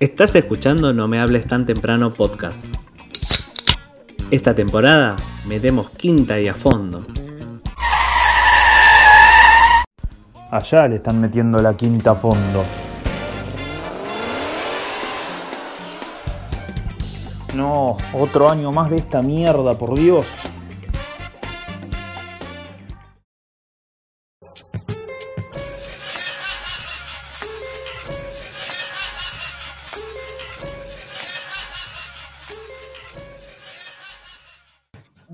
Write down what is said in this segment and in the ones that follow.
Estás escuchando No me hables tan temprano podcast. Esta temporada metemos quinta y a fondo. Allá le están metiendo la quinta a fondo. No, otro año más de esta mierda, por Dios.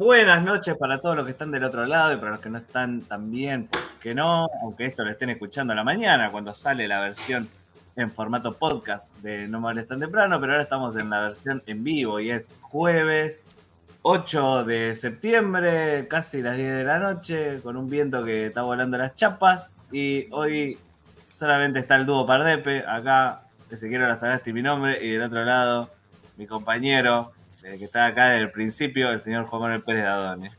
Buenas noches para todos los que están del otro lado y para los que no están también, que no, aunque esto lo estén escuchando a la mañana cuando sale la versión en formato podcast de No Me tan temprano, pero ahora estamos en la versión en vivo y es jueves 8 de septiembre, casi las 10 de la noche, con un viento que está volando las chapas y hoy solamente está el dúo Pardepe, acá Ezequiel Lazagasti mi nombre y del otro lado mi compañero que está acá desde el principio, el señor Juan Manuel Pérez de Adone.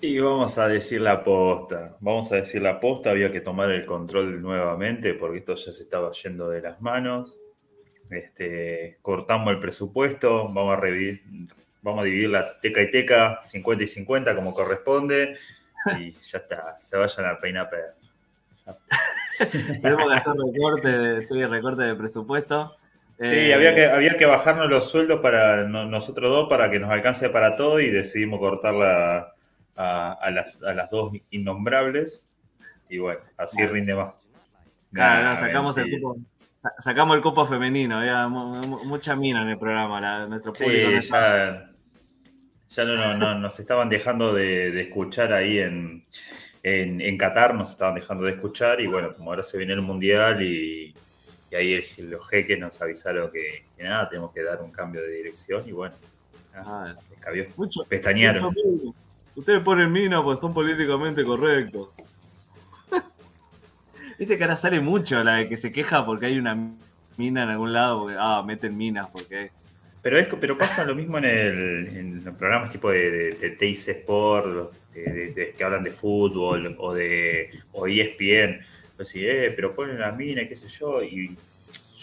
Y vamos a decir la posta, vamos a decir la posta, había que tomar el control nuevamente porque esto ya se estaba yendo de las manos. Este, cortamos el presupuesto, vamos a, vamos a dividir la teca y teca 50 y 50 como corresponde y ya está, se vayan a peinar Tenemos que hacer recorte de, recorte de presupuesto. Sí, había, eh, que, había que bajarnos los sueldos para nosotros dos para que nos alcance para todo y decidimos cortarla a, las, dos innombrables. Y bueno, así rinde más. Claro, sacamos el cupo. Sacamos el cupo femenino, había mucha mina en el programa, nuestro público. Sí, ya, ya no, no, nos estaban dejando de, escuchar ahí en, en, en Qatar, nos estaban dejando de escuchar y bueno, como ahora se viene el Mundial y, y ahí los jeques nos avisaron que, nada, tenemos que dar un cambio de dirección y bueno, ah, mucho, pestañaron. Ustedes ponen mina pues son políticamente correctos. Viste que ahora sale mucho la de que se queja porque hay una mina en algún lado, porque, ah, meten minas, porque... Pero, es, pero pasa lo mismo en, el, en los programas tipo de, de, Sport, que hablan de fútbol o de o ESPN pues eh, pero ponen la mina, qué sé yo, y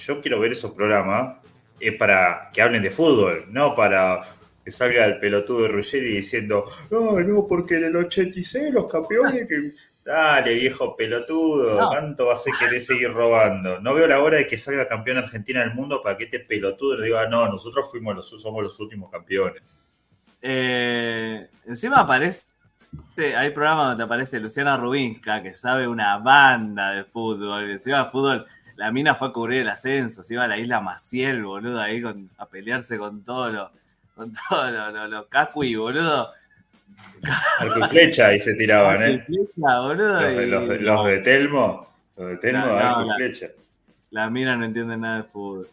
yo quiero ver esos programas es para que hablen de fútbol, no para que salga el pelotudo de Ruggeri diciendo, no, no, porque en el 86 los campeones que... Dale, viejo pelotudo, ¿cuánto vas a querer seguir robando? No veo la hora de que salga campeón Argentina del mundo para que este pelotudo le diga, no, nosotros fuimos los, somos los últimos campeones. Eh, encima aparece hay programas donde aparece Luciana Rubinska, que sabe una banda de fútbol. Si iba a fútbol, la mina fue a cubrir el ascenso, se iba a la isla Maciel, boludo, ahí a pelearse con todo lo, con todo lo, lo, cacui, boludo. Arco y flecha ahí se tiraban, ¿eh? Flecha, boludo, los, de Telmo, los de Telmo, arco y flecha. La mina no entiende nada de fútbol.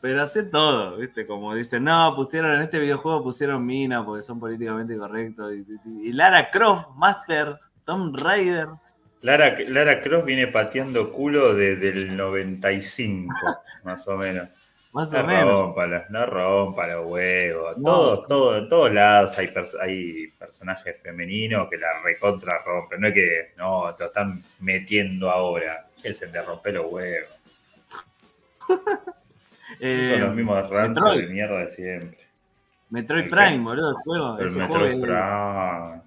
Pero hace todo, ¿viste? Como dicen, no, pusieron en este videojuego pusieron mina porque son políticamente correctos. Y, Lara Croft, Master, Tom Raider. Lara, Lara Croft viene pateando culo desde el 95, más o menos. Más o menos. no rompa los huevos. todo, todo, en todos lados hay, hay personajes femeninos que la recontra rompen. No es que, no, te lo están metiendo ahora. Es el de romper los huevos. Eh, son los mismos rancios de mierda de siempre. Metroid Prime, boludo, el juego. El Metroid Prime.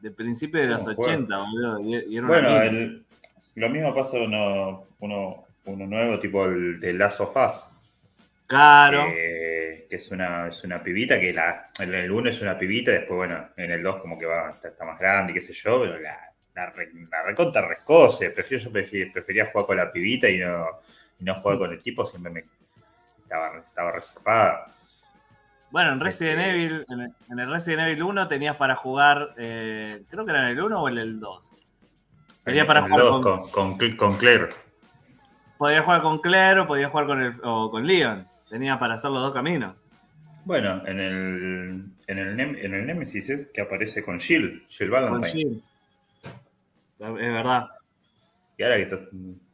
De, principio de los 80, boludo. bueno, lo mismo pasa uno, uno, uno nuevo, tipo el de Last of Us. Claro. que es una, es una pibita que la, en el 1 es una pibita, después, bueno, en el 2 como que va, está, más grande qué sé yo, pero la, la, la recontra rescose. Prefiero, yo prefería jugar con la pibita y no, y no jugar con el tipo, siempre me estaba, estaba reservada. Bueno, en Resident este, Evil, en el, Resident Evil 1 tenías para jugar, eh, creo que era en el 1 o en el 2. Tenía para jugar con, con, con, Claire. Podías jugar con Claire o podías jugar con, el, o con Leon. Tenía para hacer los dos caminos. Bueno, en el, en el, en el Nemesis es que aparece con Jill, Jill Valentine. Con Jill. Es verdad. Y ahora que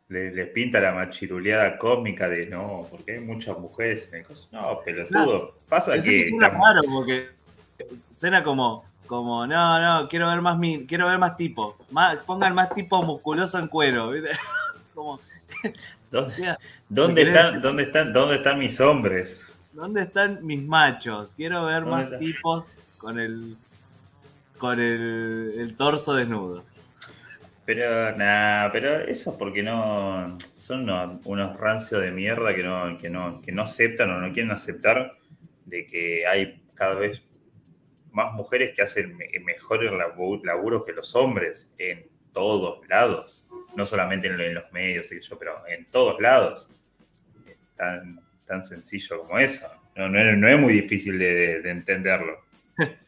les, pinta la machiruleada cómica de no, porque hay muchas mujeres en el caso. No, pelotudo. Pasa que. Suena raro porque suena como, como, no, no, quiero ver más quiero ver más tipo. Más, pongan más tipo musculoso en cuero. como, ¿Dónde, dónde están, dónde, están, ¿Dónde están mis hombres? ¿Dónde están mis machos? Quiero ver más tipos con el con el, el torso desnudo. Pero nada, pero eso porque no son unos, rancios de mierda que no, que no, que no aceptan o no quieren aceptar de que hay cada vez más mujeres que hacen mejores laburos que los hombres en todos lados, no solamente en, los medios, pero en todos lados. Es tan, tan sencillo como eso. No, no, es muy difícil de entenderlo.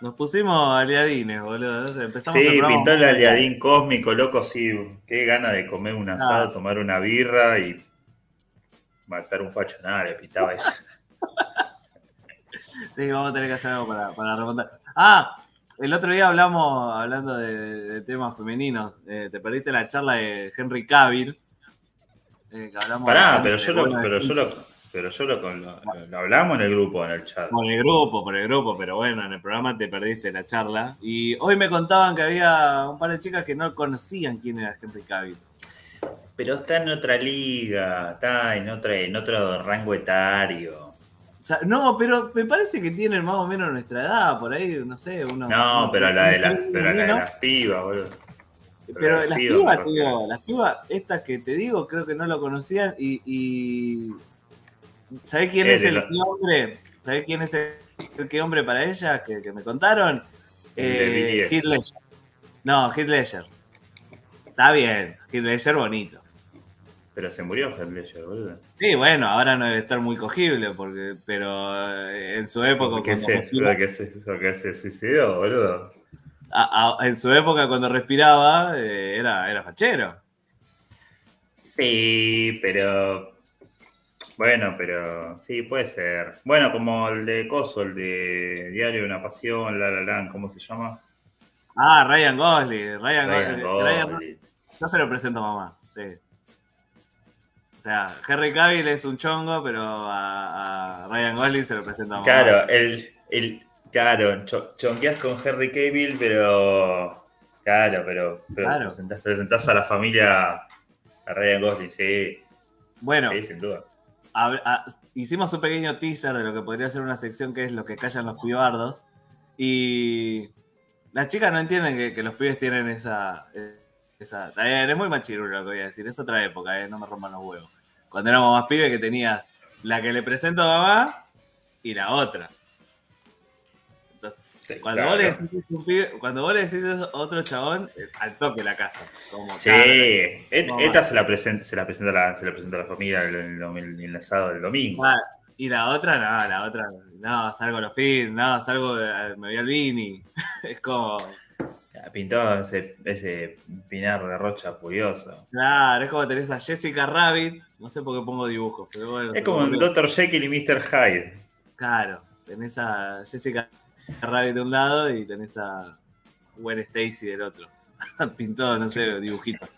Nos pusimos aliadines, boludo. Empezamos sí, pintó el aliadín cósmico, loco, sí. Qué gana de comer un asado, ah. tomar una birra y matar un facho. Nada, le pintaba eso. sí, vamos a tener que hacer algo para, para remontar. Ah, el otro día hablamos, hablando de, temas femeninos, eh, te perdiste la charla de Henry Cavill. Eh, Pará, pero yo, lo, pero yo lo, pero yo lo, lo, hablamos en el grupo, en el chat. Por el grupo, por el grupo, pero bueno, en el programa te perdiste la charla. Y hoy me contaban que había un par de chicas que no conocían quién era Henry Cavill. Pero está en otra liga, está en, otra, en otro rango etario. no, pero me parece que tienen más o menos nuestra edad, por ahí, no sé, uno. No, pero, la de, la, pero la de las pibas, boludo. Pero, las pibas, las pibas, estas que te digo, creo que no lo conocían y ¿Sabés quién es el, hombre? ¿Sabés quién es el, qué hombre para ella que, me contaron? Eh, Heath Ledger. No, Heath Ledger. Está bien, Heath Ledger bonito. Pero se murió Heath Ledger, boludo. Sí, bueno, ahora no debe estar muy cogible, porque, pero eh, en su época. ¿Qué se, que se, se suicidó, boludo? en su época, cuando respiraba, eh, era, era fachero. Sí, pero bueno, pero sí, puede ser. Bueno, como el de Coso, el de Diario de una Pasión, La La Land, ¿cómo se llama? Ah, Ryan Gosling. Ryan, Gosling. yo se lo presento a mamá, sí. O sea, Henry Cavill es un chongo, pero a, Ryan Gosling se lo presento a mamá. Claro, el, el, claro, chonqueas con Henry Cavill, pero. Claro, pero, pero Presentás, a la familia a Ryan Gosling, sí. Bueno, sí, sin duda hicimos un pequeño teaser de lo que podría ser una sección que es lo que callan los pibardos. Y las chicas no entienden que, los pibes tienen esa. esa es muy machirulo lo que voy a decir, es otra época, eh, no me rompan los huevos. Cuando éramos más pibes que tenías la que le presento a mamá y la otra. Cuando, vos le decís a otro chabón, eh, al toque la casa. sí, esta se la, presenta, se, la presenta la, se la presenta la familia el, el, asado del domingo. Ah, y la otra, no, la otra, no, salgo a los fines, no, salgo, me voy al Vini. es como. Pintó ese, ese pinar de rocha furioso. Claro, es como tenés a Jessica Rabbit, no sé por qué pongo dibujos, pero bueno. Es como Dr. Jekyll y Mr. Hyde. Claro, tenés a Jessica Rabbit de un lado y tenés a Gwen Stacy del otro. Pintado, no sé, dibujitos.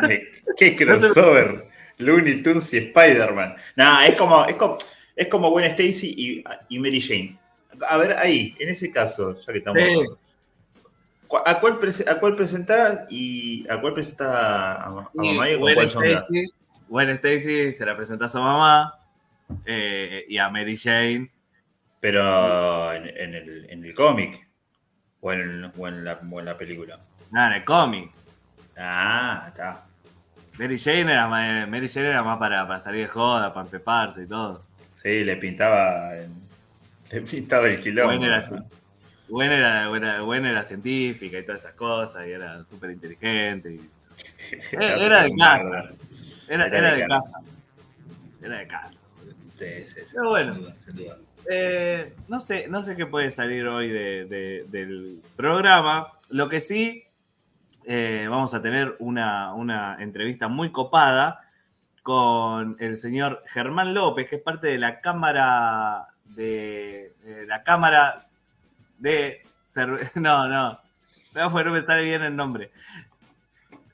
¿Qué crossover? Looney Tunes y Spider-Man. Nada, es como, es como, es como Gwen Stacy y, Mary Jane. A ver, ahí, en ese caso, ya que estamos. ¿A cuál, ¿A cuál presentás y a cuál presentás a, mamá y Gwen Stacy, Gwen Stacy se la presentás a mamá eh, y a Mary Jane pero en, el, en el cómic. O en, o, o en la película. No, en el cómic. Ah, está. Mary Jane era más, Mary Jane era más para, para salir de joda, para empeparse y todo. Sí, le pintaba. Le pintaba el quilombo. Bueno, era, bueno, era, científica y todas esas cosas, y era súper inteligente. era, de casa. Era, de, casa. Era de casa. Sí, sí, sí. Pero bueno, sin duda. Eh, no, sé, no sé qué puede salir hoy del programa. Lo que sí, eh, vamos a tener una, entrevista muy copada con el señor Germán López, que es parte de la Cámara de, la Cámara de no, no, no me sale bien el nombre.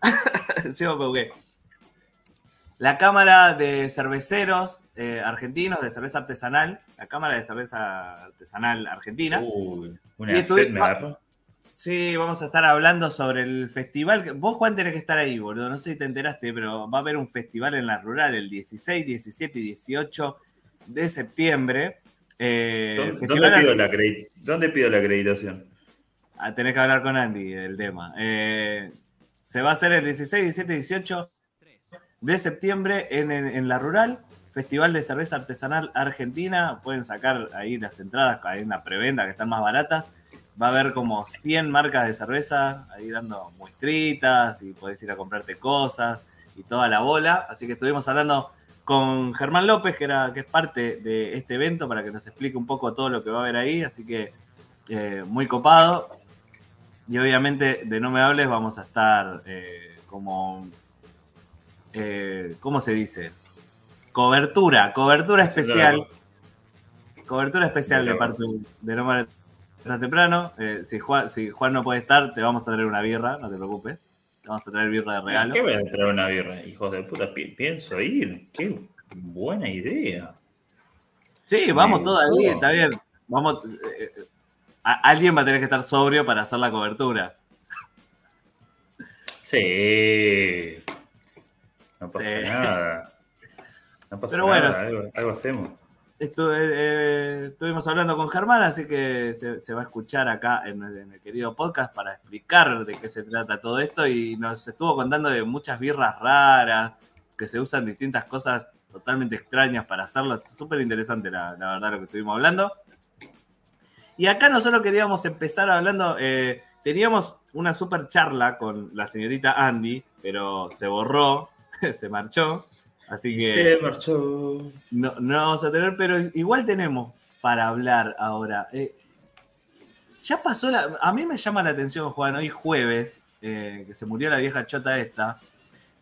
la Cámara de Cerveceros eh, Argentinos de Cerveza Artesanal, la Cámara de Cerveza Artesanal Argentina. Uy, una sed me agarró. Sí, vamos a estar hablando sobre el festival. Vos, Juan, tenés que estar ahí, boludo. No sé si te enteraste, pero va a haber un festival en la rural el 16, 17 y 18 de septiembre. Eh, ¿Dónde, pido la ¿Dónde, pido la acreditación? Ah, tenés que hablar con Andy del tema. Eh, se va a hacer el 16, 17 y 18 de septiembre en, la rural. Festival de Cerveza Artesanal Argentina. Pueden sacar ahí las entradas, hay una preventa que están más baratas va a haber como 100 marcas de cerveza ahí dando muestritas y podés ir a comprarte cosas y toda la bola. Así que estuvimos hablando con Germán López, que, era, que es parte de este evento, para que nos explique un poco todo lo que va a haber ahí. Así que eh, muy copado. Y obviamente de No Me Hables vamos a estar eh, como, eh, ¿cómo se dice? Cobertura, cobertura especial. Cobertura especial de parte de No Me está temprano. Eh, si, Juan, si Juan no puede estar, te vamos a traer una birra, no te preocupes. Te vamos a traer birra de regalo. ¿Qué voy a traer una birra? Hijos de puta, pienso ir. Qué buena idea. Sí, vamos ahí, está bien. Vamos, eh, eh, alguien va a tener que estar sobrio para hacer la cobertura. Sí. No pasa nada. No pasa nada, algo hacemos. Eh, estuvimos hablando con Germán, así que se, va a escuchar acá en el, querido podcast para explicar de qué se trata todo esto y nos estuvo contando de muchas birras raras, que se usan distintas cosas totalmente extrañas para hacerlo. Súper interesante, la, verdad, lo que estuvimos hablando. Y acá nosotros queríamos empezar hablando, eh, teníamos una super charla con la señorita Andy, pero se borró, se marchó. Así que. Se marchó. No, no vamos a tener, pero igual tenemos para hablar ahora. Eh, ya pasó la. A mí me llama la atención, Juan, hoy jueves, eh, que se murió la vieja chota esta.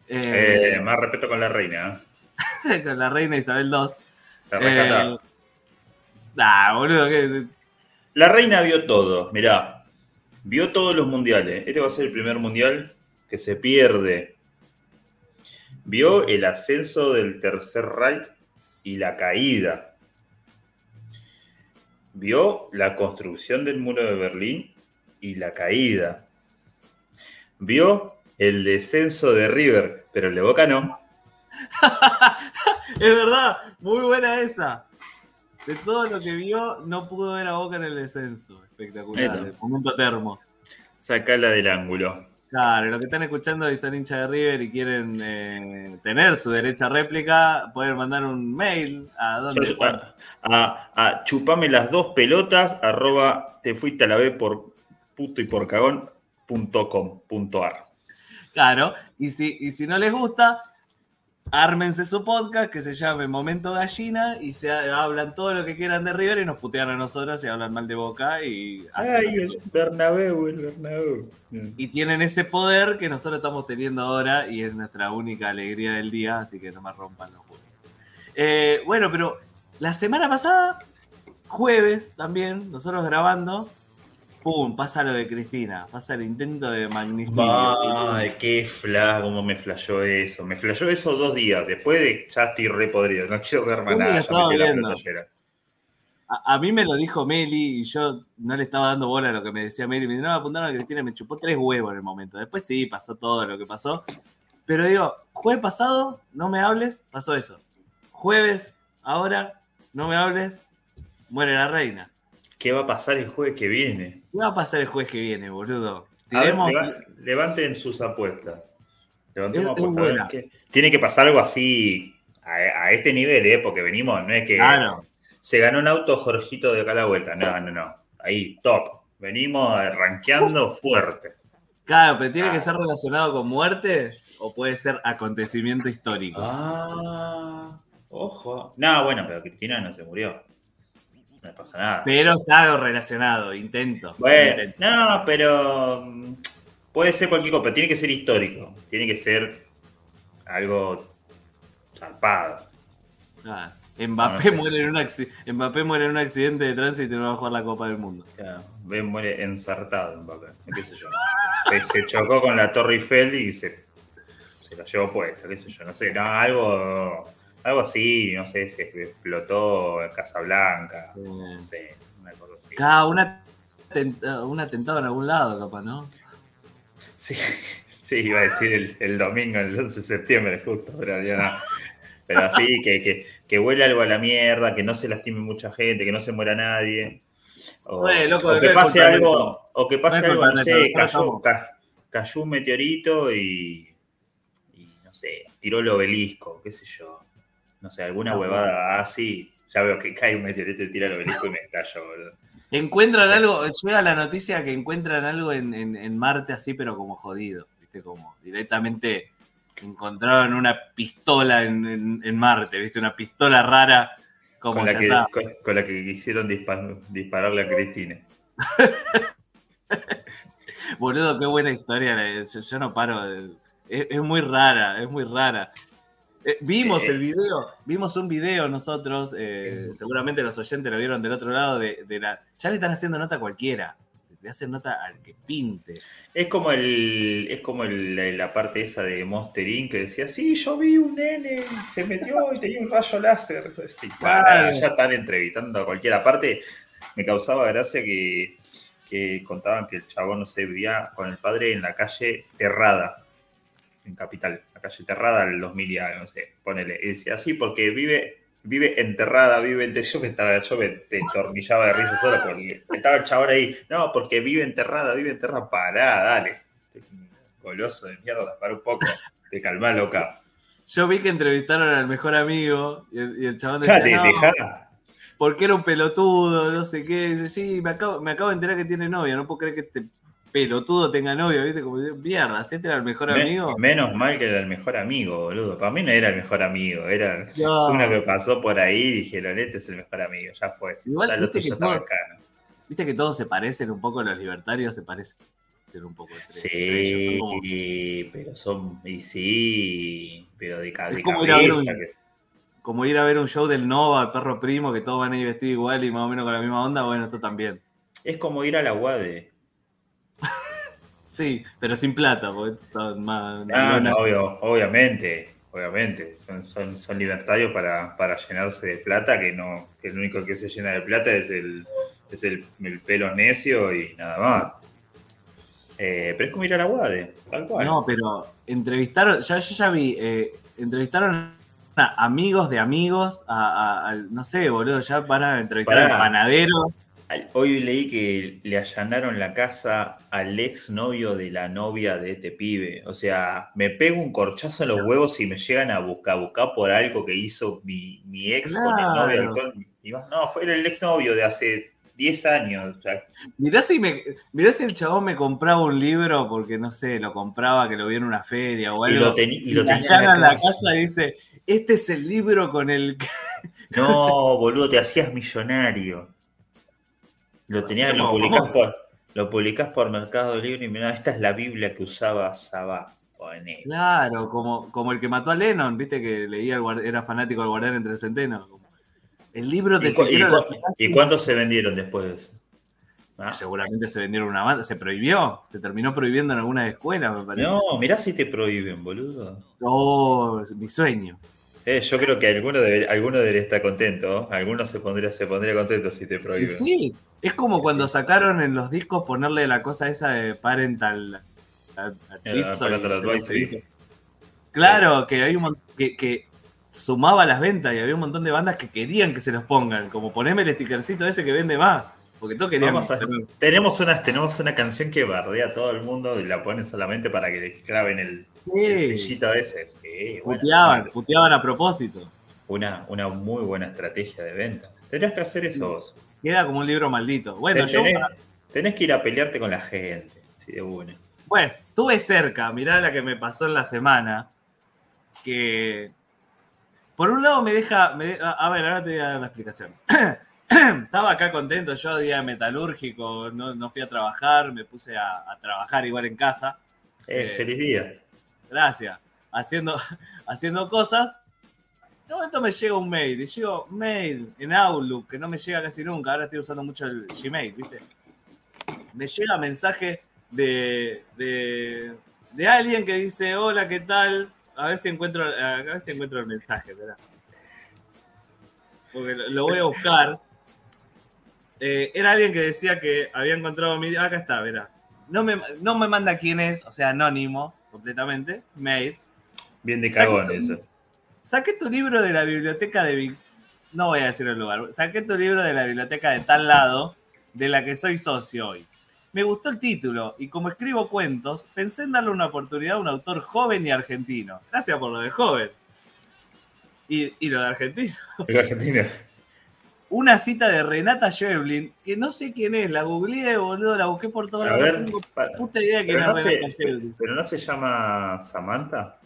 Eh, más respeto con la reina. con la reina Isabel II. Te nah, boludo, que. La reina vio todo, mirá. Vio todos los mundiales. Este va a ser el primer mundial que se pierde Vio el ascenso del Tercer Reich y la caída. Vio la construcción del muro de Berlín y la caída. Vio el descenso de River, pero el de Boca no. es verdad, muy buena esa. De todo lo que vio, no pudo ver a Boca en el descenso. Espectacular, el momento termo. Sacala del ángulo. Claro, los que están escuchando y son hinchas de River y quieren eh, tener su derecha réplica, pueden mandar un mail a donde a, a, chupame las dos pelotas arroba te fuiste a la B por puto y por cagón Claro, y si, y si no les gusta, ármense su podcast que se llame Momento Gallina y se hablan todo lo que quieran de River y nos putean a nosotros y hablan mal de Boca y Ay, el Bernabéu, el Bernabéu. Y tienen ese poder que nosotros estamos teniendo ahora y es nuestra única alegría del día, así que no me rompan los juegos. Eh, bueno, pero la semana pasada, jueves también, nosotros grabando, pum, pasa lo de Cristina, pasa el intento de magnicidio. Ay, qué flash, cómo me flashó eso. Me flashó eso dos días, después de ya estoy re podrido, no quiero ver más nada, a, mí me lo dijo Meli y yo no le estaba dando bola a lo que me decía Meli. Me dijo, no, apuntaron a Cristina, me chupó tres huevos en el momento. Después sí, pasó todo lo que pasó. Pero digo, jueves pasado, no me hables, pasó eso. Jueves, ahora, no me hables, muere la reina. ¿Qué va a pasar el jueves que viene? ¿Qué va a pasar el jueves que viene, boludo? levanten sus apuestas. Levantemos apuestas. Tiene que pasar algo así a, este nivel, ¿eh? Porque venimos, no es que se ganó un auto Jorgito de cada vuelta. No, no, no. Ahí, top. Venimos rankeando fuerte. Claro, pero tiene que ah. ser relacionado con muerte o puede ser acontecimiento histórico. Ah, ojo. No, bueno, pero Cristina no se murió. No pasa nada. Pero está relacionado, intento. Bueno, no, pero mm, puede ser cualquier cosa, pero tiene que ser histórico. Tiene que ser algo zarpado. Ah, Mbappé, muere en un Mbappé muere en un accidente de tránsito y no va a jugar la Copa del Mundo. Claro, muere ensartado Mbappé. ¿Qué sé yo? se, chocó con la Torre Eiffel y se, se la llevó puesta, qué sé yo, no sé, no, algo algo así, no sé, se explotó Casablanca, no sé, una cosa así. Cada una un atentado en algún lado, capaz, ¿no? Sí, sí, iba a decir el, el domingo, el 11 de septiembre, justo, pero ya no. Pero así, que, que, que huele algo a la mierda, que no se lastime mucha gente, que no se muera nadie. O, Oye, loco, o que pase algo, o que pase algo, no sé, cayó, cayó un meteorito y, y, no sé, tiró el obelisco, qué sé yo. No sé, alguna Ah, huevada así. Ya veo que cae un meteorito y tira el obelisco y me estallo, boludo. Encuentran algo, llega la noticia que encuentran algo en, en- en Marte así, pero como jodido, ¿viste? Como directamente encontraron una pistola en, en- Marte, ¿viste? Una pistola rara, como Con la, que, con, con la que quisieron dispar- dispararle a Cristina. Boludo, qué buena historia. Yo, yo no paro. de- Es, es muy rara, es muy rara. Eh, vimos Eh. el video, vimos un video nosotros, eh, seguramente los oyentes lo vieron del otro lado de, de la... Ya le están haciendo nota a cualquiera, le hacen nota al que pinte. Es como el, es como el- la, la parte esa de Monster Inc. que decía, sí, yo vi un nene, se metió y tenía un rayo láser. Sí, para, Claro. ya están entrevistando a cualquiera. Aparte, me causaba gracia que, que contaban que el chabón, no sé, vivía con el padre en la calle Terrada, en Capital, la calle Terrada, 2000 y algo, no sé, ponele. Y decía, sí, porque vive, vive enterrada, vive enter-". Yo me estaba, yo me te entornillaba de risa solo porque estaba el chabón ahí, no, porque vive enterrada, vive enterrada, pará, dale. Goloso de mierda, para un poco, te calmá, loca. Yo vi que entrevistaron al mejor amigo y el, y el chabón Ya decía, te "No, dejá. porque era un pelotudo, no sé qué. Dice, sí, me acabo, me acabo de enterar que tiene novia, no puedo creer que este pelotudo tenga novia, ¿viste? Como, mierda, ¿este era el mejor Me- amigo? menos mal que era el mejor amigo, boludo. Para mí no era el mejor amigo, era No. uno que pasó por ahí y dijeron, este es el mejor amigo, ya fue. Si Igual, total, lo tuyo está bacano. Viste que todos se parecen un poco, los libertarios se parecen un poco entre, entre ellos. Son como- Sí, pero son. Y sí, pero de, ca- Es de como ir a ver cabeza. un- que- como ir a ver un show del Nova, el perro primo, que todos van a ir vestidos igual y más o menos con la misma onda, bueno, esto también. Es como ir a la UADE. Sí, pero sin plata, porque más... Ah, no, obvio, obviamente, obviamente. Son, son, son libertarios para, para llenarse de plata, que no, que el único que se llena de plata es el, es el, el pelo necio y nada más. Eh, pero es como ir a la UADE, tal cual. No, pero entrevistaron, ya, yo ya vi, eh, entrevistaron a amigos de amigos, a, a- no sé, boludo, ya van a entrevistar Pará. al panadero. Hoy leí que le allanaron la casa al ex novio de la novia de este pibe. O sea, me pego un corchazo en los huevos y me llegan a buscar, buscar por algo que hizo mi, mi ex con el novio Claro. actual. Y más, no, fue el ex novio de hace 10 años. O sea, Mirá si, me, mirá si el chabón me compraba un libro, porque no sé, lo compraba, que lo vi en una feria o y algo. lo, teni- y Y lo le tenía en la la casa. casa y dice, este es el libro con el que... No, boludo, te hacías millonario. Lo tenías, lo publicás por, lo publicás por Mercado Libre y mirá, esta es la Biblia que usaba Sabá. Claro, como, como el que mató a Lennon, viste que leía, era fanático del guardián entre el centeno. El libro de ¿Y, cu- y cu- cuántos se vendieron después de eso? Ah. seguramente se vendieron una banda, se prohibió, se terminó prohibiendo en algunas escuelas, me parece. No, mirá si te prohíben, boludo. Oh, mi sueño. Eh, yo creo que alguno, debe- alguno debería estar contento. ¿no? Alguno se pondría, se pondría contento si te prohíben. sí, es como cuando sacaron en los discos ponerle la cosa esa de parental a- El advisory. Claro, que hay un que, que sumaba las ventas y había un montón de bandas que querían que se los pongan, como poneme el stickercito ese que vende más, porque todos a- tenemos, una, tenemos una canción que bardea a todo el mundo y la ponen solamente para que le claven el, el sellito ese. Sí, bueno, puteaban, una- puteaban a propósito. Una, una muy buena estrategia de venta. Tendrías que hacer eso vos. Queda como un libro maldito. Bueno, yo tenés, tenés que ir a pelearte con la gente. Sí, de una. Bueno, estuve cerca, mirá la que me pasó en la semana. Que por un lado me deja. me a a ver, ahora te voy a dar la explicación. Estaba acá contento, yo día metalúrgico, no, no fui a trabajar, me puse a, a trabajar igual en casa. Eh, Eh, feliz día. Gracias. Haciendo, haciendo cosas. De momento me llega un mail, y llego mail en Outlook, que no me llega casi nunca, ahora estoy usando mucho el Gmail, ¿viste? Me llega mensaje de, de, de alguien que dice, hola, ¿qué tal? A ver si encuentro, a ver si encuentro el mensaje, ¿verdad? Porque lo, voy a buscar. Eh, era alguien que decía que había encontrado mi. Acá está, verá. No me, no me manda quién es, o sea, anónimo, completamente. Mail. Bien de cagón Saqué- eso. Saqué tu libro de la biblioteca de. No voy a decir el lugar. Saqué tu libro de la biblioteca de tal lado, de la que soy socio hoy. Me gustó el título y como escribo cuentos, pensé en darle una oportunidad a un autor joven y argentino. Gracias por lo de joven. Y, y lo de argentino. El argentino. Una cita de Renata Shevlin, que no sé quién es, la googleé, boludo, la busqué por No tengo para- puta idea pero es no Renata Shevlin. Pero no se llama Samantha.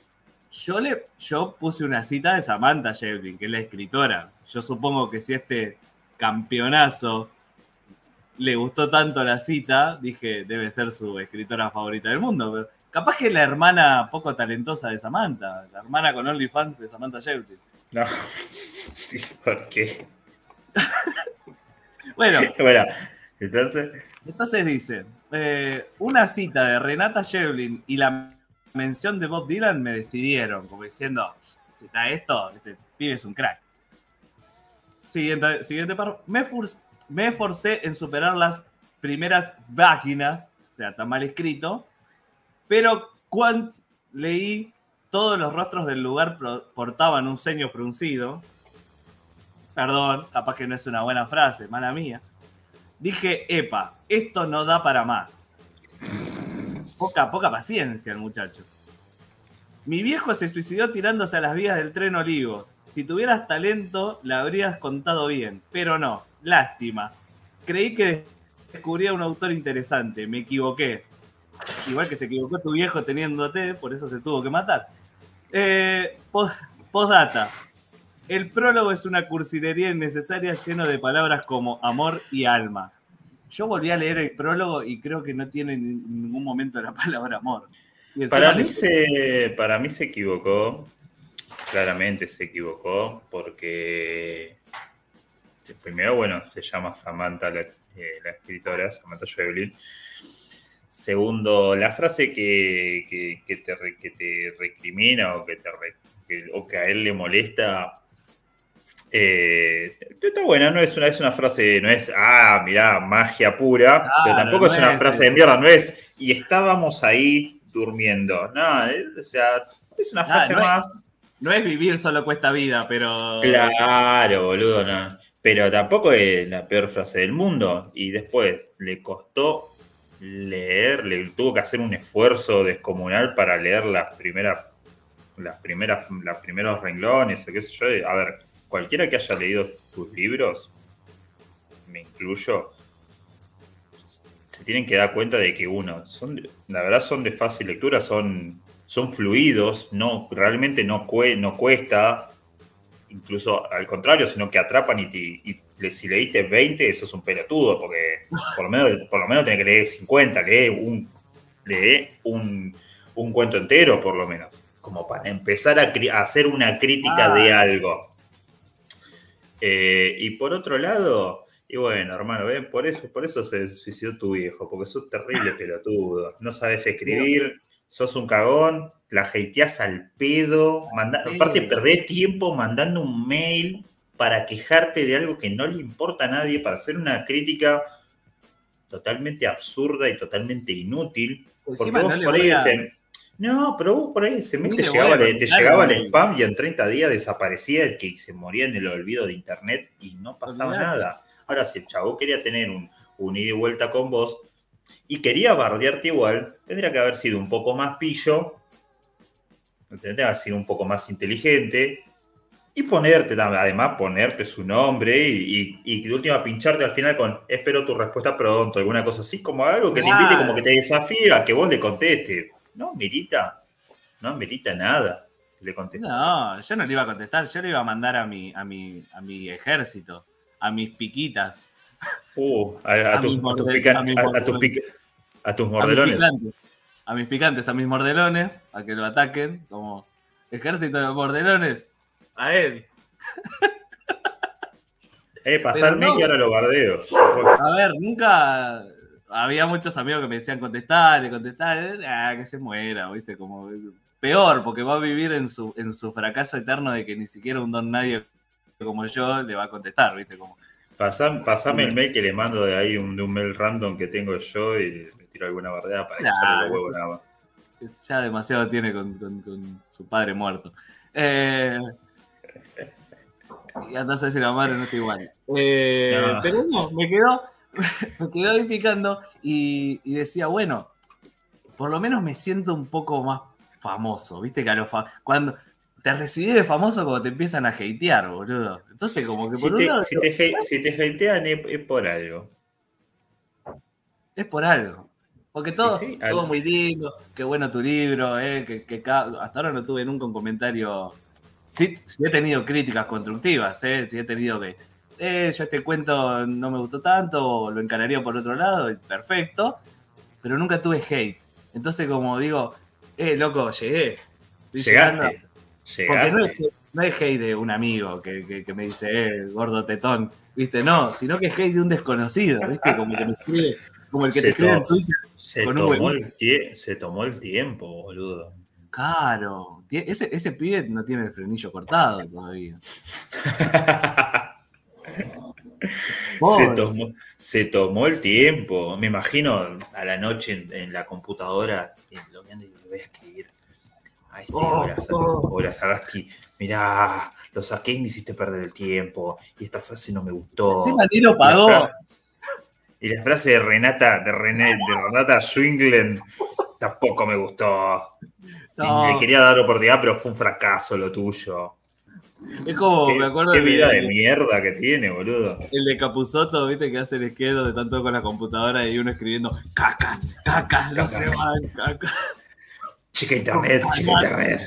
Yo, le, yo puse una cita de Samantha Shevlin, que es la escritora. Yo supongo que si este campeonazo le gustó tanto la cita, dije, debe ser su escritora favorita del mundo. Pero capaz que es la hermana poco talentosa de Samantha, la hermana con OnlyFans de Samantha Shevlin. No. ¿Por qué? Bueno, Bueno, entonces. entonces dice, eh, una cita de Renata Shevlin y la mención de Bob Dylan me decidieron, como diciendo, si está esto, este pibe es un crack. Siguiente, siguiente párrafo. Me, me esforcé en superar las primeras páginas, o sea, está mal escrito, pero cuando leí todos los rostros del lugar portaban un ceño fruncido. Perdón, capaz que no es una buena frase, mala mía. Dije, epa, esto no da para más. Poca, poca paciencia el muchacho. Mi viejo se suicidó tirándose a las vías del tren Olivos. Si tuvieras talento, la habrías contado bien, pero no. Lástima. Creí que descubría un autor interesante. Me equivoqué. Igual que se equivocó tu viejo teniéndote, por eso se tuvo que matar. Eh, pos- postdata. El prólogo es una cursilería innecesaria lleno de palabras como amor y alma. Yo volví a leer el prólogo y creo que no tiene en ningún momento la palabra amor. Para le- mí, se, para mí se equivocó, claramente se equivocó, porque primero, bueno, se llama Samantha, la, eh, la escritora, Samantha Schweblin. Segundo, la frase que, que- que te, que te recrimina o que, te que- o que a él le molesta, eh, está buena, no es una, es una frase, no es, ah, mirá, magia pura, pero tampoco no es una es, frase eh. de mierda, no es, y estábamos ahí durmiendo. No, es- o sea, es una Ah, frase no más. No es vivir solo cuesta vida, pero. Claro, boludo, no. Pero tampoco es la peor frase del mundo. Y después le costó leer, le tuvo que hacer un esfuerzo descomunal para leer las primeras, las primeras, los primeros renglones, o qué sé yo. A ver, cualquiera que haya leído tus libros, me incluyo, se tienen que dar cuenta de que uno, son, de- la verdad son de fácil lectura, son, son fluidos, no, realmente no, cue- no cuesta, incluso al contrario, sino que atrapan y, si leíste 20, eso es un pelotudo, porque por lo menos, por lo menos tenés que leer 50, lee un, lee un, un cuento entero, por lo menos, como para empezar a, hacer una crítica Ah. de algo. Eh, y por otro lado, y bueno, hermano, ¿ven? Por, eso, por eso se suicidó tu viejo, porque sos terrible pelotudo, no sabes escribir, sos un cagón, la hateás al pedo, manda- aparte perdés tiempo mandando un mail para quejarte de algo que no le importa a nadie, para hacer una crítica totalmente absurda y totalmente inútil, porque Encima vos no por ahí a- dicen, no, pero vos por ahí se Ni te le llegaba, te llegaba el spam y en 30 días desaparecía el que se moría en el olvido de internet y no pasaba Olvidate. nada. Ahora, si el chavo quería tener un, un ida y vuelta con vos y quería bardearte igual, tendría que haber sido un poco más pillo, tendría que haber sido un poco más inteligente y ponerte, además, ponerte su nombre y, y, y de última pincharte al final con espero tu respuesta pronto, alguna cosa así, como algo que te invite, como que te desafía a que vos le contestes. No, Mirita, no Mirita nada. Le contesté. No, yo no le iba a contestar, yo le iba a mandar a mi, a mi, a mi ejército, a mis piquitas, Uh, a, a A tus- mis a tus morde- pica- a mis a- a tus mordelones. pica- a tus a mis picantes, a mis picantes, a mis mordelones, a que lo ataquen, como ejército de mordelones, a él. Eh, pasarme no. que ahora lo bardeo. A ver, nunca había muchos amigos que me decían contestar, contestar, ah, que se muera, ¿viste? Como peor, porque va a vivir en su, en su fracaso eterno de que ni siquiera un don nadie como yo le va a contestar, ¿viste? Como pasame el mail que le mando de ahí, un, de un mail random que tengo yo y le tiro alguna bardeada para echarle los huevos nada más. Ya demasiado tiene con, su padre muerto. Eh, y a decir la madre no está igual. Eh, pero no, me quedó, me quedó ahí picando y, decía, bueno, por lo menos me siento un poco más famoso, ¿viste? Que a cuando te recibí de famoso como te empiezan a hatear, boludo. Entonces, como que por si, te, si, te, si te hatean es, por algo. Es por algo. Porque todo, todo muy lindo, qué bueno tu libro, eh, que, hasta ahora no tuve nunca un comentario. Sí, sí he tenido críticas constructivas, eh, sí he tenido que, eh, yo este cuento no me gustó tanto, lo encararía por otro lado, perfecto, pero nunca tuve hate. Entonces, como digo, eh, loco, llegué. Llegaste. Porque no es, no es, hate de un amigo que, me dice, eh, gordo tetón, ¿viste? No, sino que es hate de un desconocido, ¿viste? Como, que me escribe, como el que te escribe en Twitter. Se, tomó el se tomó el tiempo, boludo. Claro, ese, ese pibe no tiene el frenillo cortado todavía. Se tomó, el tiempo. Me imagino a la noche en, la computadora, lo voy a escribir. Ahí hola, Sagasti. Mirá, lo saqué y me hiciste perder el tiempo. Y esta frase no me gustó. Sí, lo pagó. Y la frase de Renata, de, René, de Renata Swinglen tampoco me gustó. Me quería dar oportunidad, pero fue un fracaso lo tuyo. Es como, ¿Qué, me acuerdo. Qué vida de, mierda que tiene, boludo. El de Capuzoto, viste, que hace el esquedo de tanto con la computadora y uno escribiendo cacas, cacas, no se van, cacas. Chica internet, chica internet.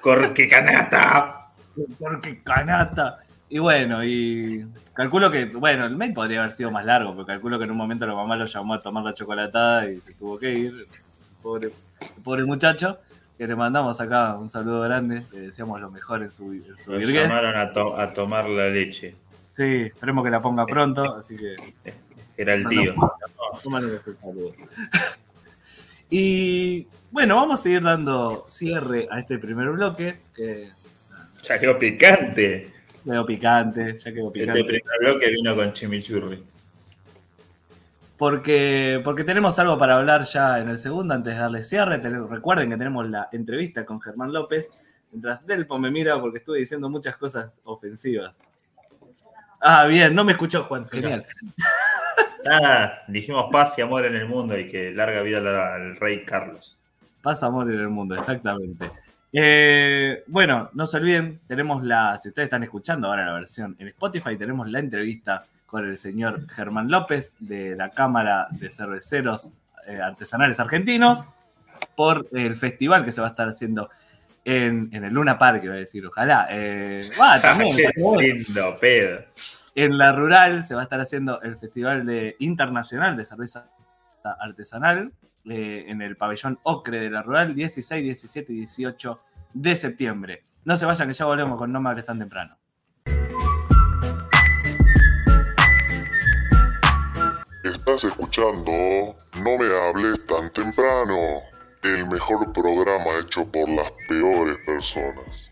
Corque canata. Corque canata. Y bueno, y calculo que, bueno, el mail podría haber sido más largo, pero calculo que en un momento la mamá lo llamó a tomar la chocolatada y se tuvo que ir. Pobre, pobre muchacho, que le mandamos acá un saludo grande, le deseamos lo mejor en su, en su Lo llamaron a, tomar la leche. Sí, esperemos que la ponga pronto, así que... Era el tío. el saludo. Y bueno, vamos a ir dando cierre a este primer bloque. Que, ya quedó picante. Quedó picante, ya quedó picante. Este primer bloque vino con chimichurri. Porque, porque tenemos algo para hablar ya en el segundo, antes de darle cierre. recuerden que tenemos la entrevista con Germán López. Mientras Delpo me mira porque estuve diciendo muchas cosas ofensivas. Ah, bien, no me escuchó Juan, genial. Ah, dijimos paz y amor en el mundo y que larga vida al rey Carlos. Paz, amor en el mundo, exactamente. Eh, bueno, no se olviden, tenemos la, si ustedes están escuchando ahora la versión en Spotify, tenemos la entrevista con el señor Germán López de la Cámara de Cerveceros eh, Artesanales Argentinos por el festival que se va a estar haciendo en, el Luna Park, iba a decir, ojalá. Eh, también, lindo, pedo. En la rural se va a estar haciendo el Festival de, Internacional de Cerveza Artesanal eh, en el pabellón Ocre de la rural, 16, 17 y 18 de septiembre. No se vayan que ya volvemos con No me hables tan temprano. Estás escuchando No me hables tan temprano, el mejor programa hecho por las peores personas.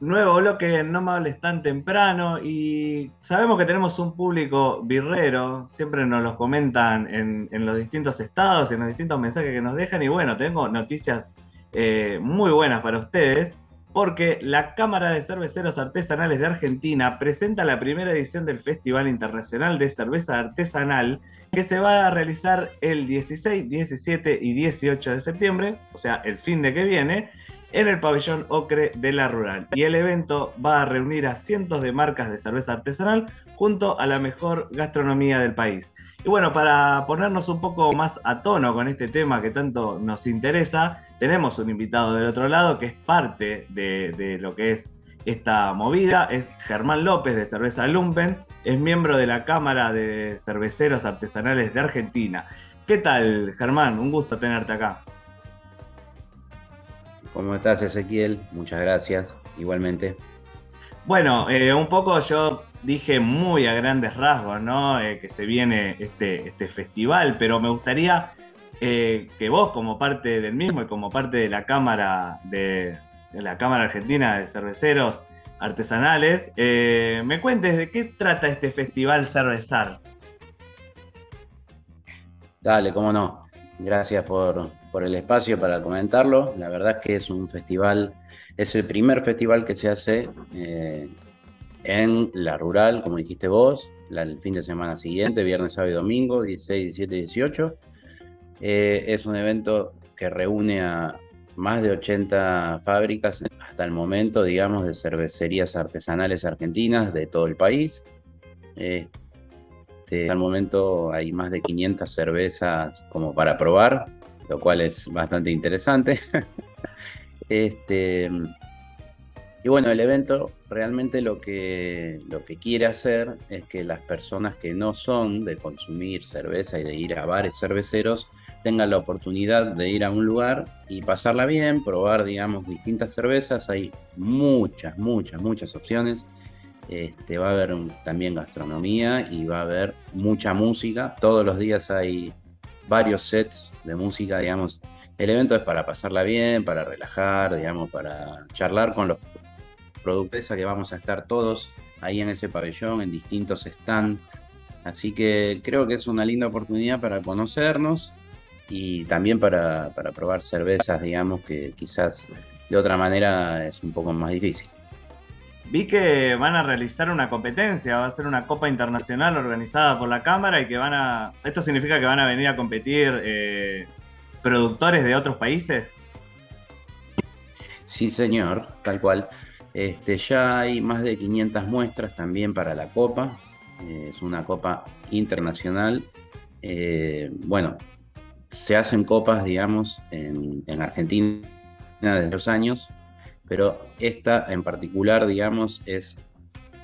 Nuevo bloque, no me hables tan temprano y sabemos que tenemos un público birrero, siempre nos los comentan en, los distintos estados, en los distintos mensajes que nos dejan y bueno, tengo noticias eh, muy buenas para ustedes porque la Cámara de Cerveceros Artesanales de Argentina presenta la primera edición del Festival Internacional de Cerveza Artesanal que se va a realizar el 16, 17 y 18 de septiembre, o sea, el fin de que viene, en el pabellón Ocre de la Rural. Y el evento va a reunir a cientos de marcas de cerveza artesanal junto a la mejor gastronomía del país. Y bueno, para ponernos un poco más a tono con este tema que tanto nos interesa, tenemos un invitado del otro lado que es parte de, lo que es esta movida. Es Germán López de Cerveza Lumpen, es miembro de la Cámara de Cerveceros Artesanales de Argentina. ¿Qué tal, Germán? Un gusto tenerte acá. ¿Cómo estás, Ezequiel? Muchas gracias, igualmente. Bueno, eh, un poco yo dije muy a grandes rasgos, ¿no? Eh, que se viene este, este festival, pero me gustaría eh, que vos, como parte del mismo y como parte de la Cámara de, la Cámara Argentina de Cerveceros artesanales. Me cuentes de qué trata este festival Cervezar. Dale, cómo no. Gracias por, el espacio para comentarlo. La verdad es que es un festival, es el primer festival que se hace eh, en la rural, como dijiste vos, el fin de semana siguiente, viernes, sábado y domingo, 16, 17 y 18. Eh, es un evento que reúne a más de 80 fábricas hasta el momento, digamos, de cervecerías artesanales argentinas de todo el país. Este, al momento hay más de 500 cervezas como para probar, lo cual es bastante interesante. este, y bueno, el evento realmente lo que, lo que quiere hacer es que las personas que no son de consumir cerveza y de ir a bares cerveceros tengan la oportunidad de ir a un lugar y pasarla bien, probar, digamos, distintas cervezas. Hay muchas, muchas, muchas opciones. Este, va a haber también gastronomía y va a haber mucha música. Todos los días hay varios sets de música, digamos. El evento es para pasarla bien, para relajar, digamos, para charlar con los productores que vamos a estar todos ahí en ese pabellón, en distintos stands. Así que creo que es una linda oportunidad para conocernos y también para, para probar cervezas, digamos, que quizás de otra manera es un poco más difícil. Vi que van a realizar una competencia, va a ser una copa internacional organizada por la Cámara y que van a... ¿Esto significa que van a venir a competir eh, productores de otros países? Sí, señor, tal cual. Este, ya hay más de 500 muestras también para la copa. Eh, es una copa internacional. Eh, bueno, se hacen copas, digamos, en, Argentina desde los años, pero esta en particular, digamos, es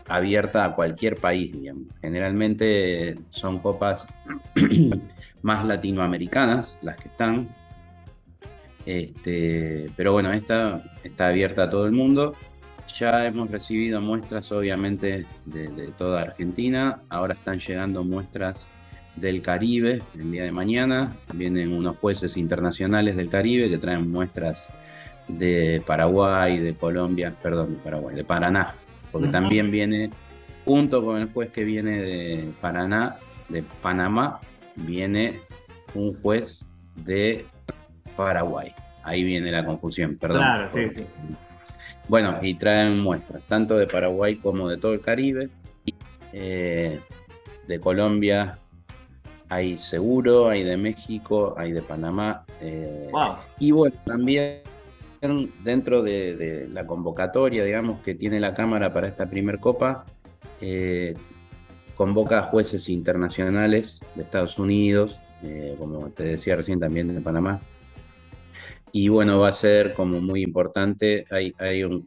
abierta a cualquier país, digamos. Generalmente son copas más latinoamericanas las que están, este, pero bueno, esta está abierta a todo el mundo. Ya hemos recibido muestras, obviamente, de, de toda Argentina. Ahora están llegando muestras del Caribe el día de mañana. Vienen unos jueces internacionales del Caribe que traen muestras de Paraguay, de Colombia, perdón, de Paraguay, de Paraná, porque también viene, junto con el juez que viene de Paraná, de Panamá, viene un juez de Paraguay. Ahí viene la confusión, perdón. Claro, sí, sí. Bueno, y traen muestras, tanto de Paraguay como de todo el Caribe. Eh, de Colombia hay seguro, hay de México, hay de Panamá. Eh, y bueno, también dentro de, la convocatoria, digamos, que tiene la Cámara para esta primer copa, eh, convoca a jueces internacionales de Estados Unidos, eh, como te decía recién también de Panamá. Y bueno, va a ser como muy importante, hay,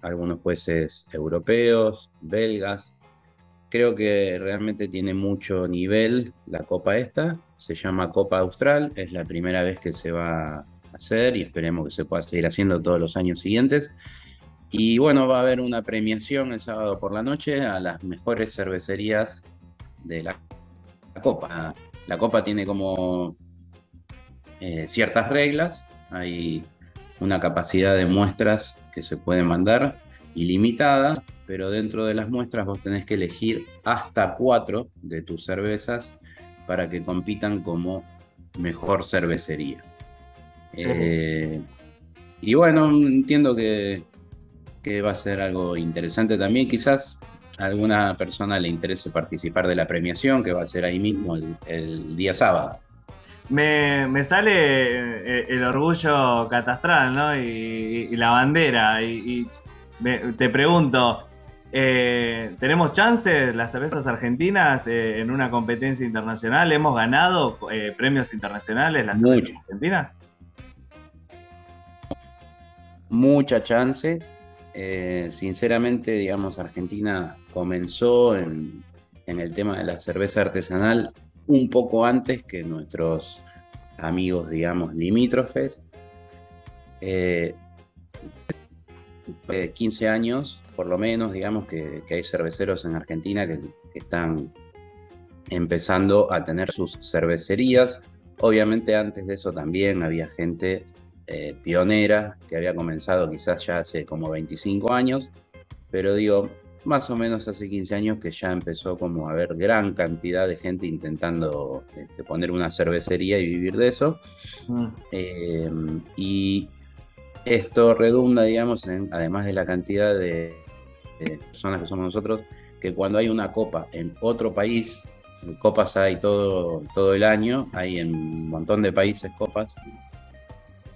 algunos jueces europeos, belgas, Creo que realmente tiene mucho nivel la Copa esta. Se llama Copa Austral. Es la primera vez que se va hacer y esperemos que se pueda seguir haciendo todos los años siguientes. Y bueno, va a haber una premiación el sábado por la noche a las mejores cervecerías de la Copa. La Copa tiene como eh, ciertas reglas. Hay una capacidad de muestras que se pueden mandar ilimitada pero dentro de las muestras vos tenés que elegir hasta cuatro de tus cervezas para que compitan como mejor cervecería. Eh, y bueno, entiendo que, va a ser algo interesante también. Quizás a alguna persona le interese participar de la premiación, que va a ser ahí mismo el, día sábado. Me, sale eh, el orgullo catastral, ¿no? Y, la bandera. Y, te pregunto, eh, ¿Tenemos chances las cervezas argentinas eh, en una competencia internacional? ¿Hemos ganado eh, premios internacionales las cervezas argentinas? Mucha chance. sinceramente, digamos, Argentina comenzó en, el tema de la cerveza artesanal un poco antes que nuestros amigos, digamos, limítrofes. 15 años por lo menos, digamos que, hay cerveceros en Argentina que, están empezando a tener sus cervecerías. Obviamente antes de eso también había gente eh, pionera que había comenzado quizás ya hace como 25 años, pero digo, más o menos hace 15 años que ya empezó como a haber gran cantidad de gente intentando este, poner una cervecería y vivir de eso. Mm. Eh, y esto redunda, digamos, en, además de la cantidad de, de personas que somos nosotros, que cuando hay una copa en otro país, copas hay todo, todo el año, hay en un montón de países copas.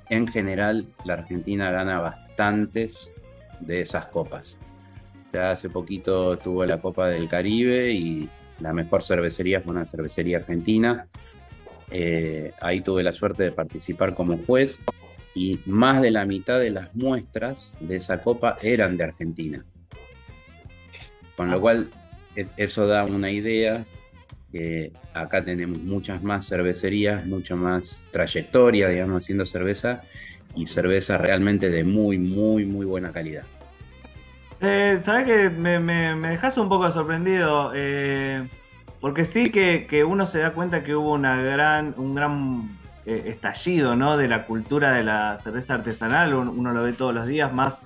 En general, la Argentina gana bastantes de esas copas. Ya hace poquito tuvo la Copa del Caribe y la mejor cervecería fue una cervecería argentina. Eh, ahí tuve la suerte de participar como juez y más de la mitad de las muestras de esa copa eran de Argentina. Con lo cual, e- eso da una idea que acá tenemos muchas más cervecerías, mucha más trayectoria, digamos, haciendo cerveza y cerveza realmente de muy, muy, muy buena calidad. Eh, ¿Sabes que me, me, dejas un poco sorprendido? Eh, porque sí que, uno se da cuenta que hubo una gran, un gran eh, estallido ¿no? de la cultura de la cerveza artesanal, uno, uno lo ve todos los días más.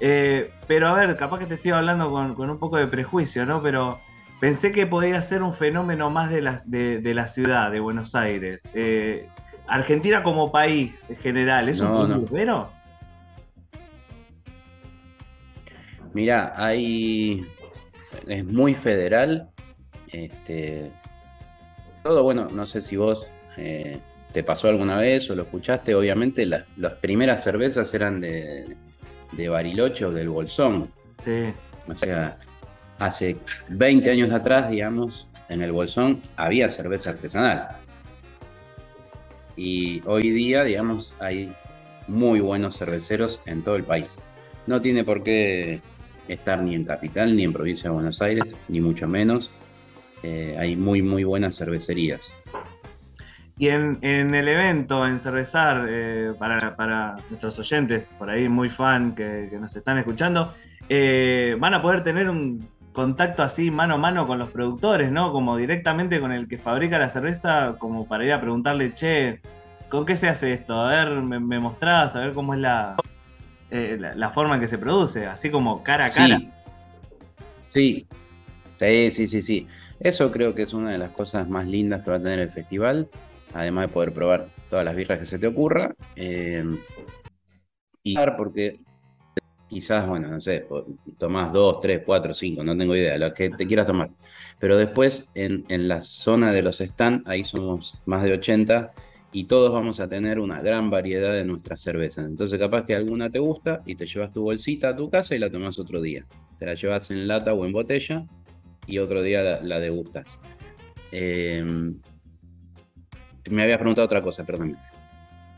Eh, pero a ver, capaz que te estoy hablando con, con un poco de prejuicio, ¿no? Pero pensé que podía ser un fenómeno más de la, de, de la ciudad, de Buenos Aires. Eh, Argentina como país en general, ¿es No, un no. producero? Mirá, hay. Es muy federal. Este. Todo, bueno, no sé si vos eh, te pasó alguna vez o lo escuchaste. Obviamente, la- las primeras cervezas eran de, de Bariloche o del Bolsón. Sí. O sea, hace 20 años atrás, digamos, en el Bolsón había cerveza artesanal. Y hoy día, digamos, hay muy buenos cerveceros en todo el país. No tiene por qué estar ni en capital, ni en provincia de Buenos Aires, ni mucho menos. Eh, hay muy, muy buenas cervecerías. Y en, el evento, en Cervezar, eh, para, nuestros oyentes, por ahí muy fan que, que nos están escuchando, eh, van a poder tener un contacto así mano a mano con los productores, ¿no? Como directamente con el que fabrica la cerveza, como para ir a preguntarle, che, ¿con qué se hace esto? A ver, me, me mostrás, a ver cómo es la, eh, la, la forma en que se produce, así como cara a cara. Sí. Sí, sí, sí, sí. Eso creo que es una de las cosas más lindas que va a tener el festival, además de poder probar todas las birras que se te ocurra. eh, y porque quizás, bueno, no sé, tomás dos, tres, cuatro, cinco, no tengo idea, lo que te quieras tomar. Pero después, en, en la zona de los stands, ahí somos más de 80 y todos vamos a tener una gran variedad de nuestras cervezas. Entonces, capaz que alguna te gusta y te llevas tu bolsita a tu casa y la tomás otro día. Te la llevas en lata o en botella y otro día la, la degustas. Eh, me habías preguntado otra cosa, perdón.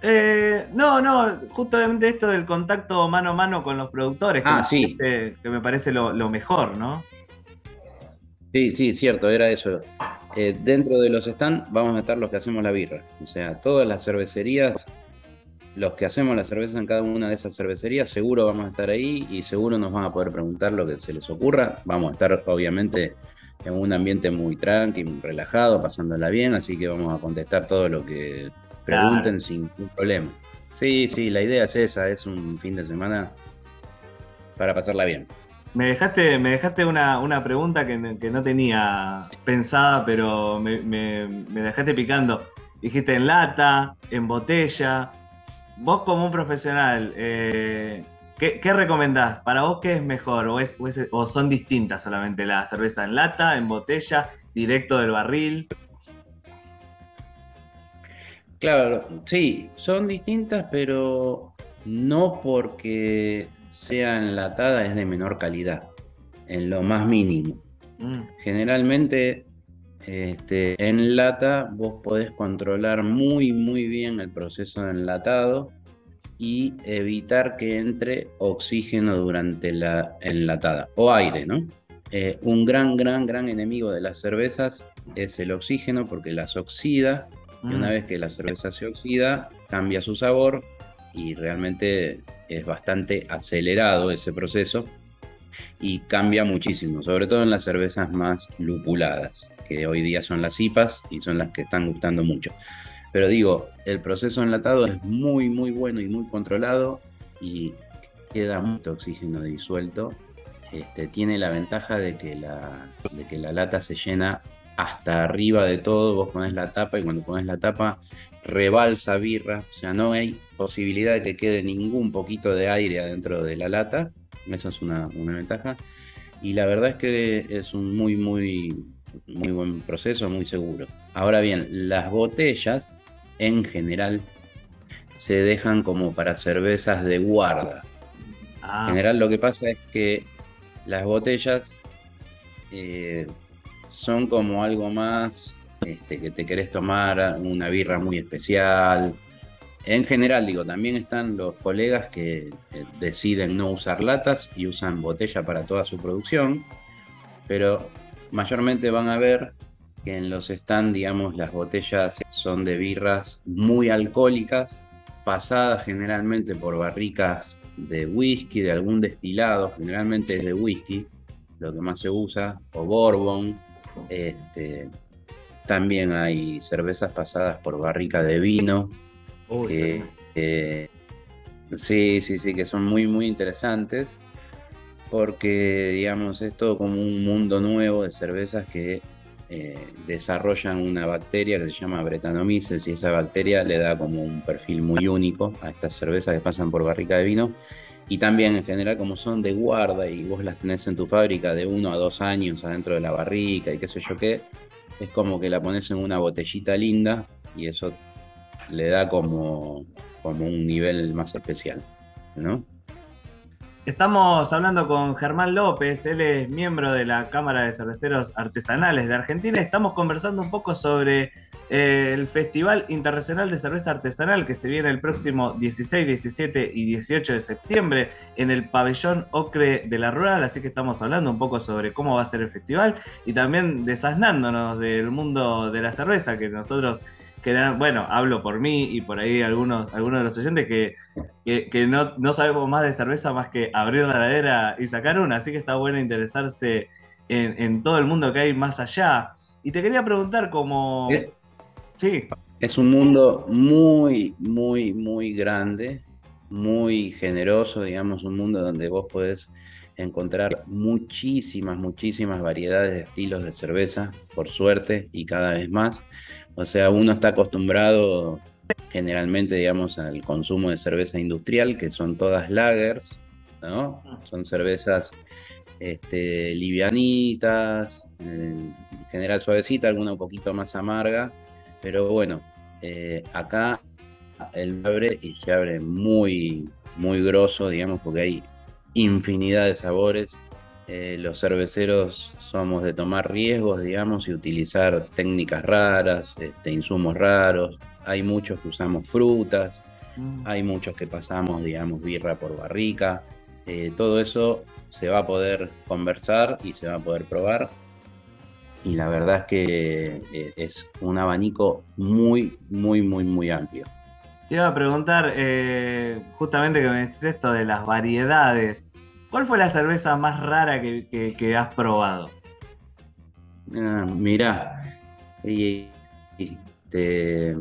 Eh, no, no, justamente esto del contacto mano a mano con los productores, que, Ah, me, sí. parece, que me parece lo, lo mejor, ¿no? Sí, sí, cierto, era eso. Eh, dentro de los stands vamos a estar los que hacemos la birra. O sea, todas las cervecerías, los que hacemos la cerveza en cada una de esas cervecerías, seguro vamos a estar ahí y seguro nos van a poder preguntar lo que se les ocurra. Vamos a estar, obviamente, en un ambiente muy tranqui, relajado, pasándola bien, así que vamos a contestar todo lo que pregunten sin ningún problema. Sí, sí, la idea es esa, es un fin de semana para pasarla bien. Me dejaste, me dejaste una, una pregunta que, no- que no tenía pensada, pero me, me- me dejaste picando. Dijiste en lata, en botella. Vos como un profesional, eh, ¿qué, qué recomendás? ¿Para vos qué es mejor? ¿O, es, o, es- o son distintas solamente la cerveza en lata, en botella, directo del barril? Claro, sí, son distintas, pero no porque sea enlatada es de menor calidad, en lo más mínimo. Mm, Generalmente, este, en lata vos podés controlar muy, muy bien el proceso de enlatado y evitar que entre oxígeno durante la enlatada, o aire, ¿no? Eh, un gran, gran, gran enemigo de las cervezas es el oxígeno porque las oxida y una mm. vez que la cerveza se oxida, cambia su sabor y realmente es bastante acelerado ese proceso y cambia muchísimo, sobre todo en las cervezas más lupuladas, que hoy día son las IPAs y son las que están gustando mucho. Pero digo, el proceso enlatado es muy, muy bueno y muy controlado y queda mucho oxígeno disuelto este, tiene la ventaja de que la, de que la lata se llena hasta arriba de todo, vos pones la tapa y cuando pones la tapa rebalsa birra, o sea, no hay posibilidad de que quede ningún poquito de aire adentro de la lata, eso es una, una ventaja, y la verdad es que es un muy, muy, muy buen proceso, muy seguro. Ahora bien, las botellas en general se dejan como para cervezas de guarda. Ah, En general lo que pasa es que las botellas eh, son como algo más este, que te querés tomar una birra muy especial. En general, digo, también están los colegas que eh, deciden no usar latas y usan botella para toda su producción, pero mayormente van a ver que en los stands, digamos, las botellas son de birras muy alcohólicas, pasadas generalmente por barricas de whisky, de algún destilado, generalmente es de whisky, lo que más se usa, o bourbon. Este, también hay cervezas pasadas por barrica de vino, uy, que, eh, sí, sí, sí, que son muy, muy interesantes, porque, digamos, es todo como un mundo nuevo de cervezas que eh, desarrollan una bacteria que se llama Brettanomyces y esa bacteria le da como un perfil muy único a estas cervezas que pasan por barrica de vino. Y también en general como son de guarda y vos las tenés en tu fábrica de uno a dos años adentro de la barrica y qué sé yo qué, es como que la pones en una botellita linda y eso le da como, como un nivel más especial, ¿no? Estamos hablando con Germán López, él es miembro de la Cámara de Cerveceros Artesanales de Argentina. Estamos conversando un poco sobre el Festival Internacional de Cerveza Artesanal que se viene el próximo 16, 17 y 18 de septiembre en el pabellón Ocre de la Rural. Así que estamos hablando un poco sobre cómo va a ser el festival y también desasnándonos del mundo de la cerveza que nosotros bueno, hablo por mí y por ahí algunos, algunos de los oyentes que, que, no, no, sabemos más de cerveza más que abrir la heladera y sacar una, así que está bueno interesarse en, en todo el mundo que hay más allá. Y te quería preguntar como... ¿Eh? Sí. Es un mundo muy, muy, muy grande, muy generoso, digamos, un mundo donde vos podés encontrar muchísimas, muchísimas variedades de estilos de cerveza, por suerte, y cada vez más. O sea, uno está acostumbrado generalmente, digamos, al consumo de cerveza industrial, que son todas lagers, ¿no? Son cervezas este, livianitas, en general suavecita, alguna un poquito más amarga, pero bueno, eh, acá el abre y se abre muy, muy grosso, digamos, porque hay infinidad de sabores. Eh, los cerveceros somos de tomar riesgos, digamos, y utilizar técnicas raras, este, insumos raros. Hay muchos que usamos frutas, mm. hay muchos que pasamos, digamos, birra por barrica. Eh, todo eso se va a poder conversar y se va a poder probar. Y la verdad es que eh, es un abanico muy, muy, muy, muy amplio. Te iba a preguntar, eh, justamente que me decís esto de las variedades. ¿Cuál fue la cerveza más rara que, que, que has probado? Ah, mirá, y, y, te...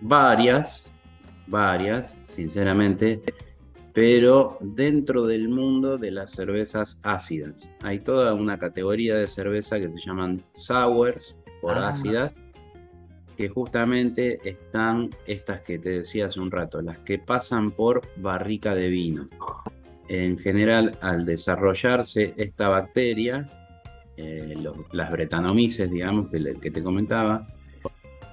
varias, varias, sinceramente, pero dentro del mundo de las cervezas ácidas. Hay toda una categoría de cerveza que se llaman sours por ah. ácidas, que justamente están estas que te decía hace un rato, las que pasan por barrica de vino. En general, al desarrollarse esta bacteria, eh, los, las bretanomices, digamos, que, que te comentaba,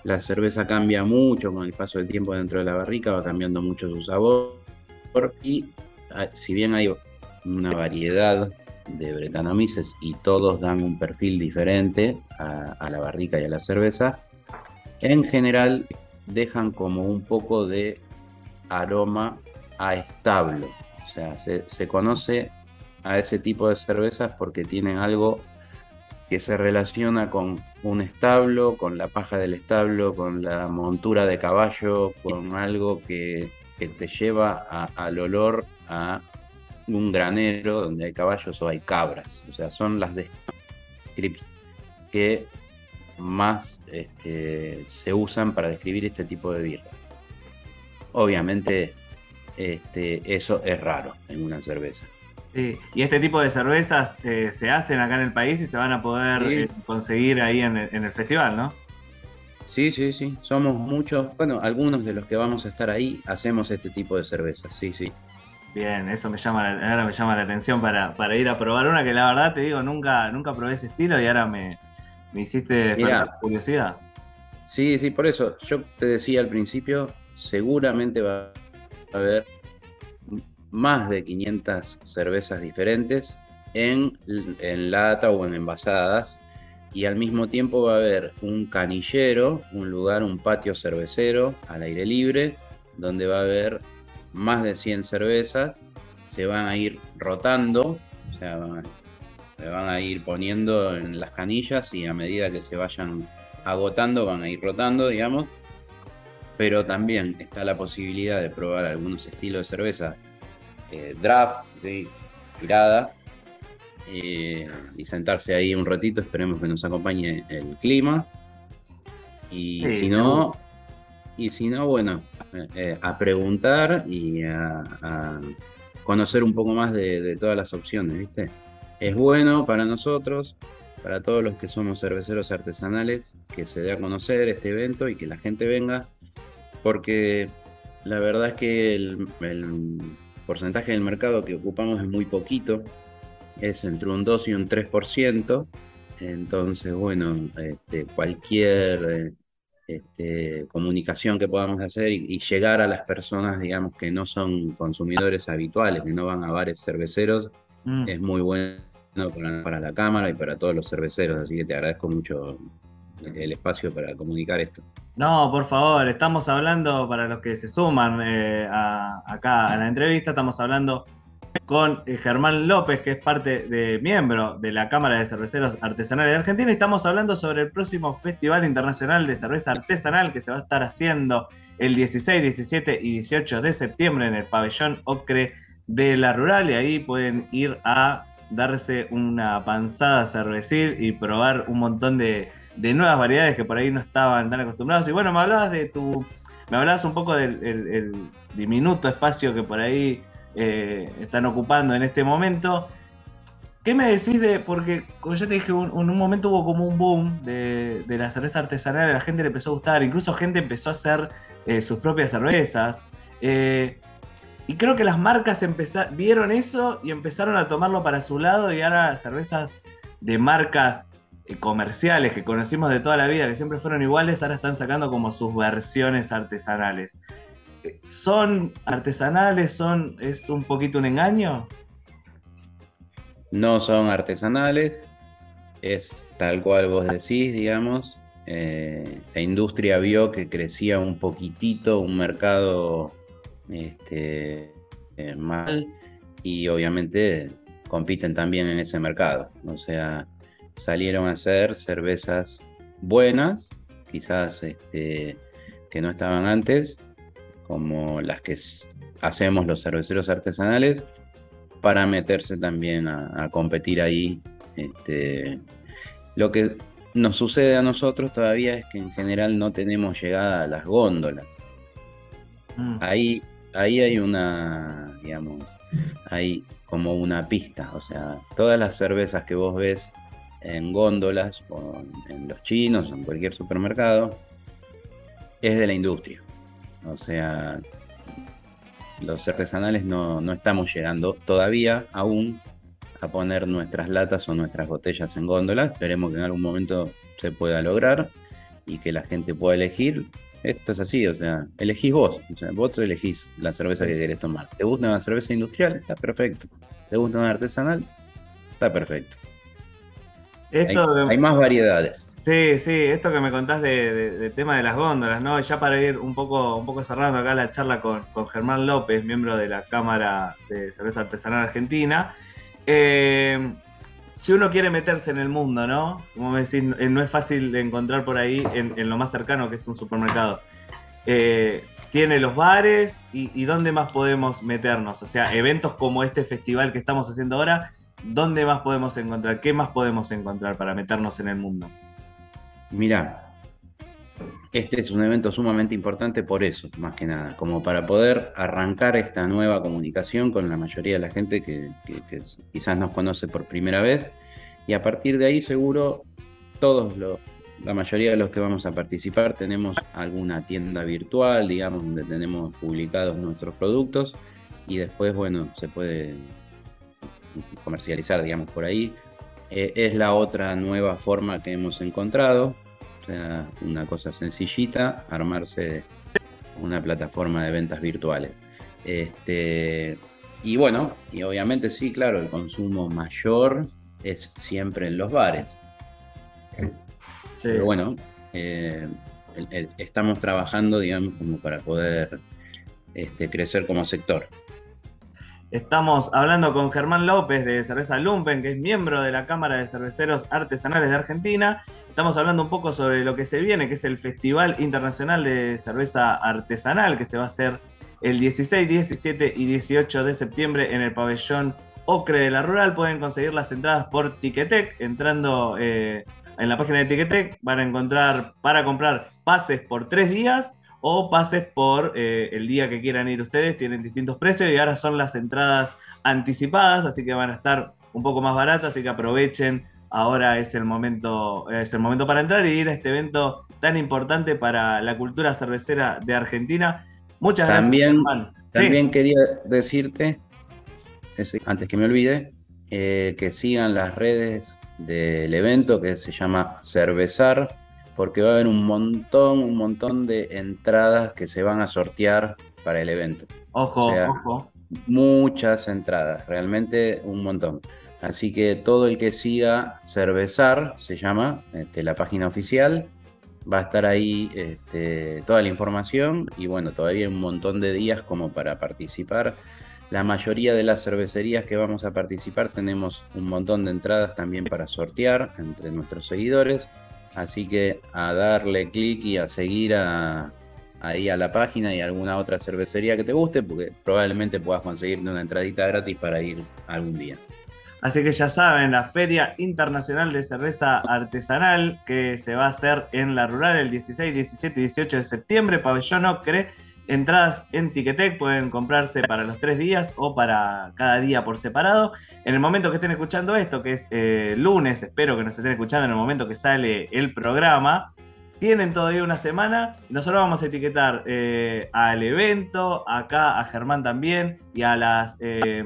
la cerveza cambia mucho con el paso del tiempo dentro de la barrica, va cambiando mucho su sabor y si bien hay una variedad de bretanomices y todos dan un perfil diferente a, a, la barrica y a la cerveza, en general dejan como un poco de aroma a establo. O sea, se, se conoce a ese tipo de cervezas porque tienen algo que se relaciona con un establo, con la paja del establo, con la montura de caballo, con algo que, que te lleva a, al olor a un granero donde hay caballos o hay cabras. O sea, son las descripciones que más este, se usan para describir este tipo de birra. Obviamente este, eso es raro en una cerveza. Sí. Y este tipo de cervezas eh, se hacen acá en el país y se van a poder Sí. eh, conseguir ahí en el, en el festival, ¿no? Sí, sí, sí. Somos muchos, bueno, algunos de los que vamos a estar ahí hacemos este tipo de cervezas, sí, sí. Bien, eso me llama la, ahora me llama la atención para, para ir a probar una que la verdad te digo, nunca, nunca probé ese estilo y ahora me, me hiciste Mirá. curiosidad. Sí, sí, por eso yo te decía al principio, seguramente va a haber más de 500 cervezas diferentes en, en lata o en envasadas y al mismo tiempo va a haber un canillero, un lugar, un patio cervecero al aire libre, donde va a haber más de 100 cervezas, se van a ir rotando, o sea, se van a ir poniendo en las canillas y a medida que se vayan agotando van a ir rotando, digamos. Pero también está la posibilidad de probar algunos estilos de cerveza eh, draft, tirada, eh, y sentarse ahí un ratito. Esperemos que nos acompañe el clima. Y Sí, si no, y si no, bueno, eh, eh, a preguntar y a, a conocer un poco más de, de todas las opciones, ¿viste? Es bueno para nosotros, para todos los que somos cerveceros artesanales, que se dé a conocer este evento y que la gente venga, porque la verdad es que el, el porcentaje del mercado que ocupamos es muy poquito, es entre un 2 y un 3%, entonces, bueno, este, cualquier eh, este, comunicación que podamos hacer y, y llegar a las personas, digamos, que no son consumidores habituales, que no van a bares cerveceros, Mm. es muy bueno para, para la cámara y para todos los cerveceros, así que te agradezco mucho el espacio para comunicar esto. No, por favor, estamos hablando, para los que se suman eh, a- acá a la entrevista, estamos hablando con eh, Germán López, que es parte de miembro de la Cámara de Cerveceros Artesanales de Argentina, y estamos hablando sobre el próximo Festival Internacional de Cerveza Artesanal que se va a estar haciendo el 16, 17 y 18 de septiembre en el pabellón Ocre de la Rural, y ahí pueden ir a darse una panzada cervecil y probar un montón de, de nuevas variedades que por ahí no estaban tan acostumbrados. Y bueno, me hablabas de tu. Me hablabas un poco del el- el diminuto espacio que por ahí eh, están ocupando en este momento. ¿Qué me decís de.? Porque, como yo te dije, en un momento hubo como un boom de, de la cerveza artesanal, a la gente le empezó a gustar, incluso gente empezó a hacer eh, sus propias cervezas. Eh, y creo que las marcas vieron eso y empezaron a tomarlo para su lado y ahora las cervezas de marcas comerciales que conocimos de toda la vida, que siempre fueron iguales, ahora están sacando como sus versiones artesanales. Eh, ¿Son artesanales? ¿Son, ¿Es un poquito un engaño? No son artesanales, es tal cual vos decís, digamos. Eh, la industria vio que crecía un poquitito un mercado este, eh, mal y obviamente compiten también en ese mercado. O sea, salieron a hacer cervezas buenas, quizás este, que no estaban antes, como las que hacemos los cerveceros artesanales, para meterse también a, a competir ahí. Este, lo que nos sucede a nosotros todavía es que en general no tenemos llegada a las góndolas. Mm. Ahí, ahí hay una, digamos, hay como una pista. O sea, todas las cervezas que vos ves en góndolas o en los chinos o en cualquier supermercado es de la industria. O sea, los artesanales no, no estamos llegando todavía aún a poner nuestras latas o nuestras botellas en góndolas. Esperemos que en algún momento se pueda lograr y que la gente pueda elegir. Esto es así, o sea, elegís vos. O sea, vos elegís la cerveza que querés tomar. ¿Te gusta una cerveza industrial? Está perfecto. ¿Te gusta una artesanal? Está perfecto. Hay, más variedades. Sí, sí, esto que me contás de, de- del tema de las góndolas, ¿no? Ya para ir un poco, un poco cerrando acá la charla con, Germán López, miembro de la Cámara de Cerveza Artesanal Argentina. Eh, si uno quiere meterse en el mundo, ¿no? Como me decís, eh, no es fácil de encontrar por ahí en, en lo más cercano que es un supermercado. Eh, tiene los bares y, y dónde más podemos meternos. O sea, eventos como este festival que estamos haciendo ahora, ¿dónde más podemos encontrar? ¿Qué más podemos encontrar para meternos en el mundo? Mirá, este es un evento sumamente importante por eso, más que nada, como para poder arrancar esta nueva comunicación con la mayoría de la gente que, quizás nos conoce por primera vez. Y a partir de ahí seguro todos los, la mayoría de los que vamos a participar tenemos alguna tienda virtual, digamos, donde tenemos publicados nuestros productos y después, bueno, se puede comercializar, digamos, por ahí. Eh, es la otra nueva forma que hemos encontrado una cosa sencillita, armarse una plataforma de ventas virtuales. Este, y bueno, y obviamente sí, claro, el consumo mayor es siempre en los bares. Pero bueno, eh, estamos trabajando, digamos, como para poder este, crecer como sector. Estamos hablando con Germán López de Cerveza Lumpen, que es miembro de la Cámara de Cerveceros Artesanales de Argentina. Estamos hablando un poco sobre lo que se viene, que es el Festival Internacional de Cerveza Artesanal, que se va a hacer el 16, 17 y 18 de septiembre en el pabellón Ocre de la Rural. Pueden conseguir las entradas por Ticketek. Entrando eh, en la página de Ticketek van a encontrar para comprar pases por tres días o pases por eh, el día que quieran ir ustedes, tienen distintos precios y ahora son las entradas anticipadas, así que van a estar un poco más baratas, así que aprovechen, ahora es el momento, es el momento para entrar y ir a este evento tan importante para la cultura cervecera de Argentina. Muchas gracias. También, también quería decirte, antes que me olvide, eh, que sigan las redes del evento que se llama Cervezar porque va a haber un montón, un montón de entradas que se van a sortear para el evento. Ojo, ojo. Muchas entradas, realmente un montón. Así que todo el que siga Cervezar, se llama este, la página oficial, va a estar ahí este, toda la información y bueno, todavía un montón de días como para participar. La mayoría de las cervecerías que vamos a participar tenemos un montón de entradas también para sortear entre nuestros seguidores. Así que a darle clic y a seguir ahí a la página y alguna otra cervecería que te guste, porque probablemente puedas conseguirte una entradita gratis para ir algún día. Así que ya saben, la Feria Internacional de Cerveza Artesanal que se va a hacer en la Rural el 16, 17 y 18 de septiembre, Pabellón Ocre. Entradas en Ticketek pueden comprarse para los tres días o para cada día por separado. En el momento que estén escuchando esto, que es eh, lunes, espero que nos estén escuchando en el momento que sale el programa, tienen todavía una semana. Nosotros vamos a etiquetar eh, al evento, acá a Germán también y a las, eh,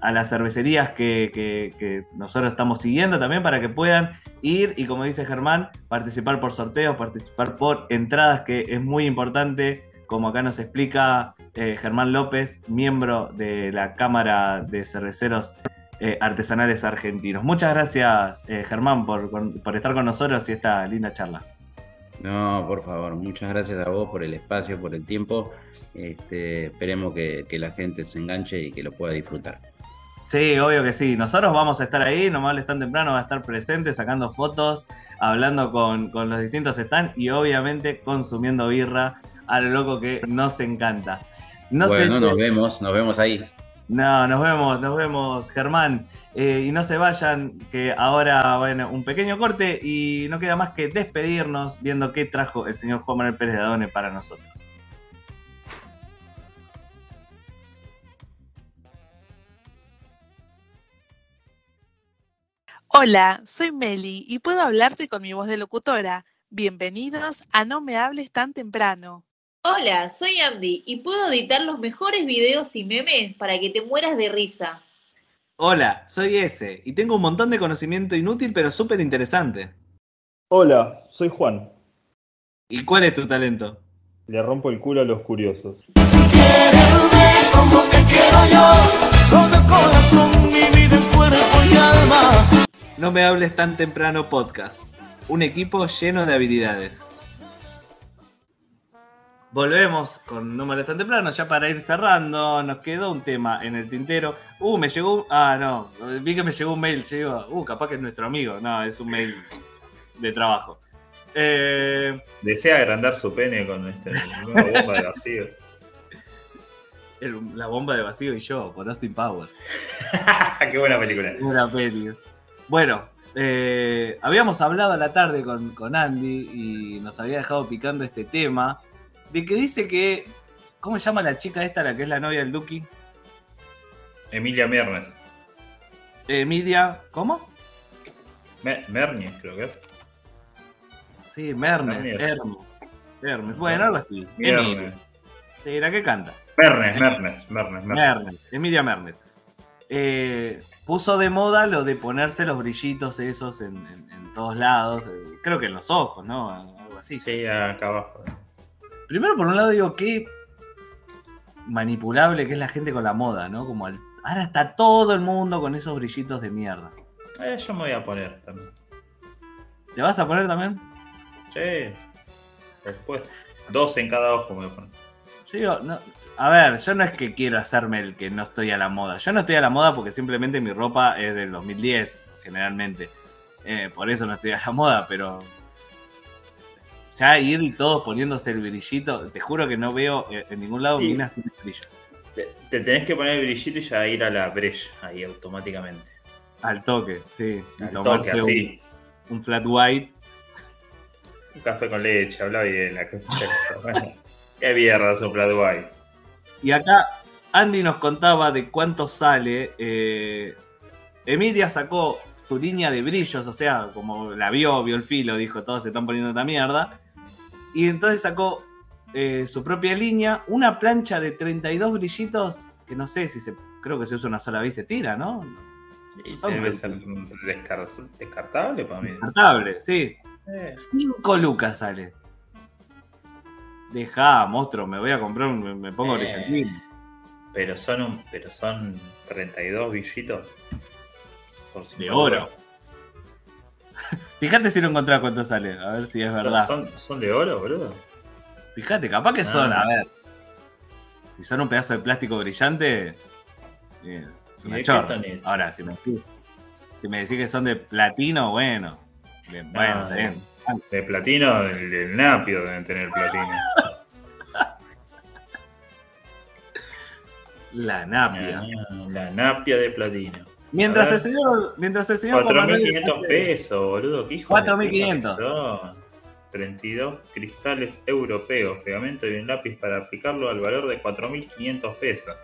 a las cervecerías que, que, nosotros estamos siguiendo también para que puedan ir y, como dice Germán, participar por sorteos, participar por entradas, que es muy importante como acá nos explica eh, Germán López, miembro de la Cámara de Cerveceros eh, Artesanales Argentinos. Muchas gracias, eh, Germán, por, estar con nosotros y esta linda charla. No, por favor, muchas gracias a vos por el espacio, por el tiempo. Este, esperemos que, la gente se enganche y que lo pueda disfrutar. Sí, obvio que sí. Nosotros vamos a estar ahí, nomás tan temprano va a estar presente, sacando fotos, hablando con, con los distintos stands y obviamente consumiendo birra a lo loco que nos encanta. No bueno, nos vemos, nos vemos ahí. No, nos vemos, nos vemos, Germán. Eh, y no se vayan, que ahora, bueno, un pequeño corte y no queda más que despedirnos viendo qué trajo el señor Juan Manuel Pérez de Adone para nosotros. Hola, soy Meli y puedo hablarte con mi voz de locutora. Bienvenidos a No me hables tan temprano. Hola, soy Andy y puedo editar los mejores videos y memes para que te mueras de risa. Hola, soy ese y tengo un montón de conocimiento inútil pero súper interesante. Hola, soy Juan. ¿Y cuál es tu talento? Le rompo el culo a los curiosos. No me hables tan temprano podcast. Un equipo lleno de habilidades. Volvemos con No tan temprano, ya para ir cerrando, nos quedó un tema en el tintero. Uh, me llegó Ah, no, vi que me llegó un mail, llegó... Uh, capaz que es nuestro amigo. No, es un mail de trabajo. Eh... Desea agrandar su pene con nueva bomba de vacío. la bomba de vacío y yo, por Austin Power. Qué buena película. Buena peli. Bueno, eh, habíamos hablado a la tarde con, con Andy y nos había dejado picando este tema de que dice que. ¿Cómo se llama la chica esta, la que es la novia del Duki? Emilia Mernes. Emilia. ¿Cómo? Me- Mernes, creo que es. Sí, Mernes, Mernes. Hermes. Hermes. Bueno, algo así. Emilia. Mernes. Sí, la que canta. Mernes, Mernes, Mernes, Mernes. Mernes, Emilia Mernes. Eh, puso de moda lo de ponerse los brillitos esos en, en- en todos lados. eh, Creo que en los ojos, ¿no? Algo así. Sí, acá abajo. Primero, por un lado, digo, qué manipulable que es la gente con la moda, ¿no? Como ahora está todo el mundo con esos brillitos de mierda. Eh, yo me voy a poner también. ¿Te vas a poner también? Sí. Después, dos en cada ojo me voy a poner. Digo, no, a ver, yo no es que quiero hacerme el que no estoy a la moda. Yo no estoy a la moda porque simplemente mi ropa es del 2010, generalmente. Eh, por eso no estoy a la moda, pero. Ya ir y todos poniéndose el brillito, te juro que no veo eh, en ningún lado Sí. minas sin brillo. Te, te tenés que poner el brillito y ya ir a la brecha ahí automáticamente. Al toque, sí. Al tomarse toque, así. Un, un flat white. Un café con leche, habla bien. La Qué mierda su Plat White. Y acá Andy nos contaba de cuánto sale. eh, Emilia sacó su línea de brillos, o sea, como la vio, vio el filo, dijo, todos se están poniendo esta mierda. Y entonces sacó eh, su propia línea, una plancha de 32 brillitos, que no sé si se, creo que se usa una sola vez y se tira, ¿no? Y Son debe re- ser descar- descartable para mí. Descartable, sí. Eh, 5 lucas sale. Deja, monstruo, me voy a comprar, me, me pongo Eh. brillantín. pero son un, pero son 32 brillitos. Por De oro. Fíjate si lo encontrás cuánto sale, a ver si es ¿Son, verdad. son, son de oro, boludo? Fíjate, capaz que son, Ah. a ver. Si son un pedazo de plástico brillante, eh, es ¿Y una de chorra. Ahora, si me, si me decís que son de platino, bueno. Bien, bueno, Ah, está bien. De platino, el, el napio deben tener platino. La napia. Ah, La napia de platino. Mientras el señor, mientras el señor Juan Manuel 4.500 dice- pesos, boludo. ¿Qué hijo 4.500. de puta que son? 32 cristales europeos, pegamento y un lápiz para aplicarlo al valor de 4.500 pesos.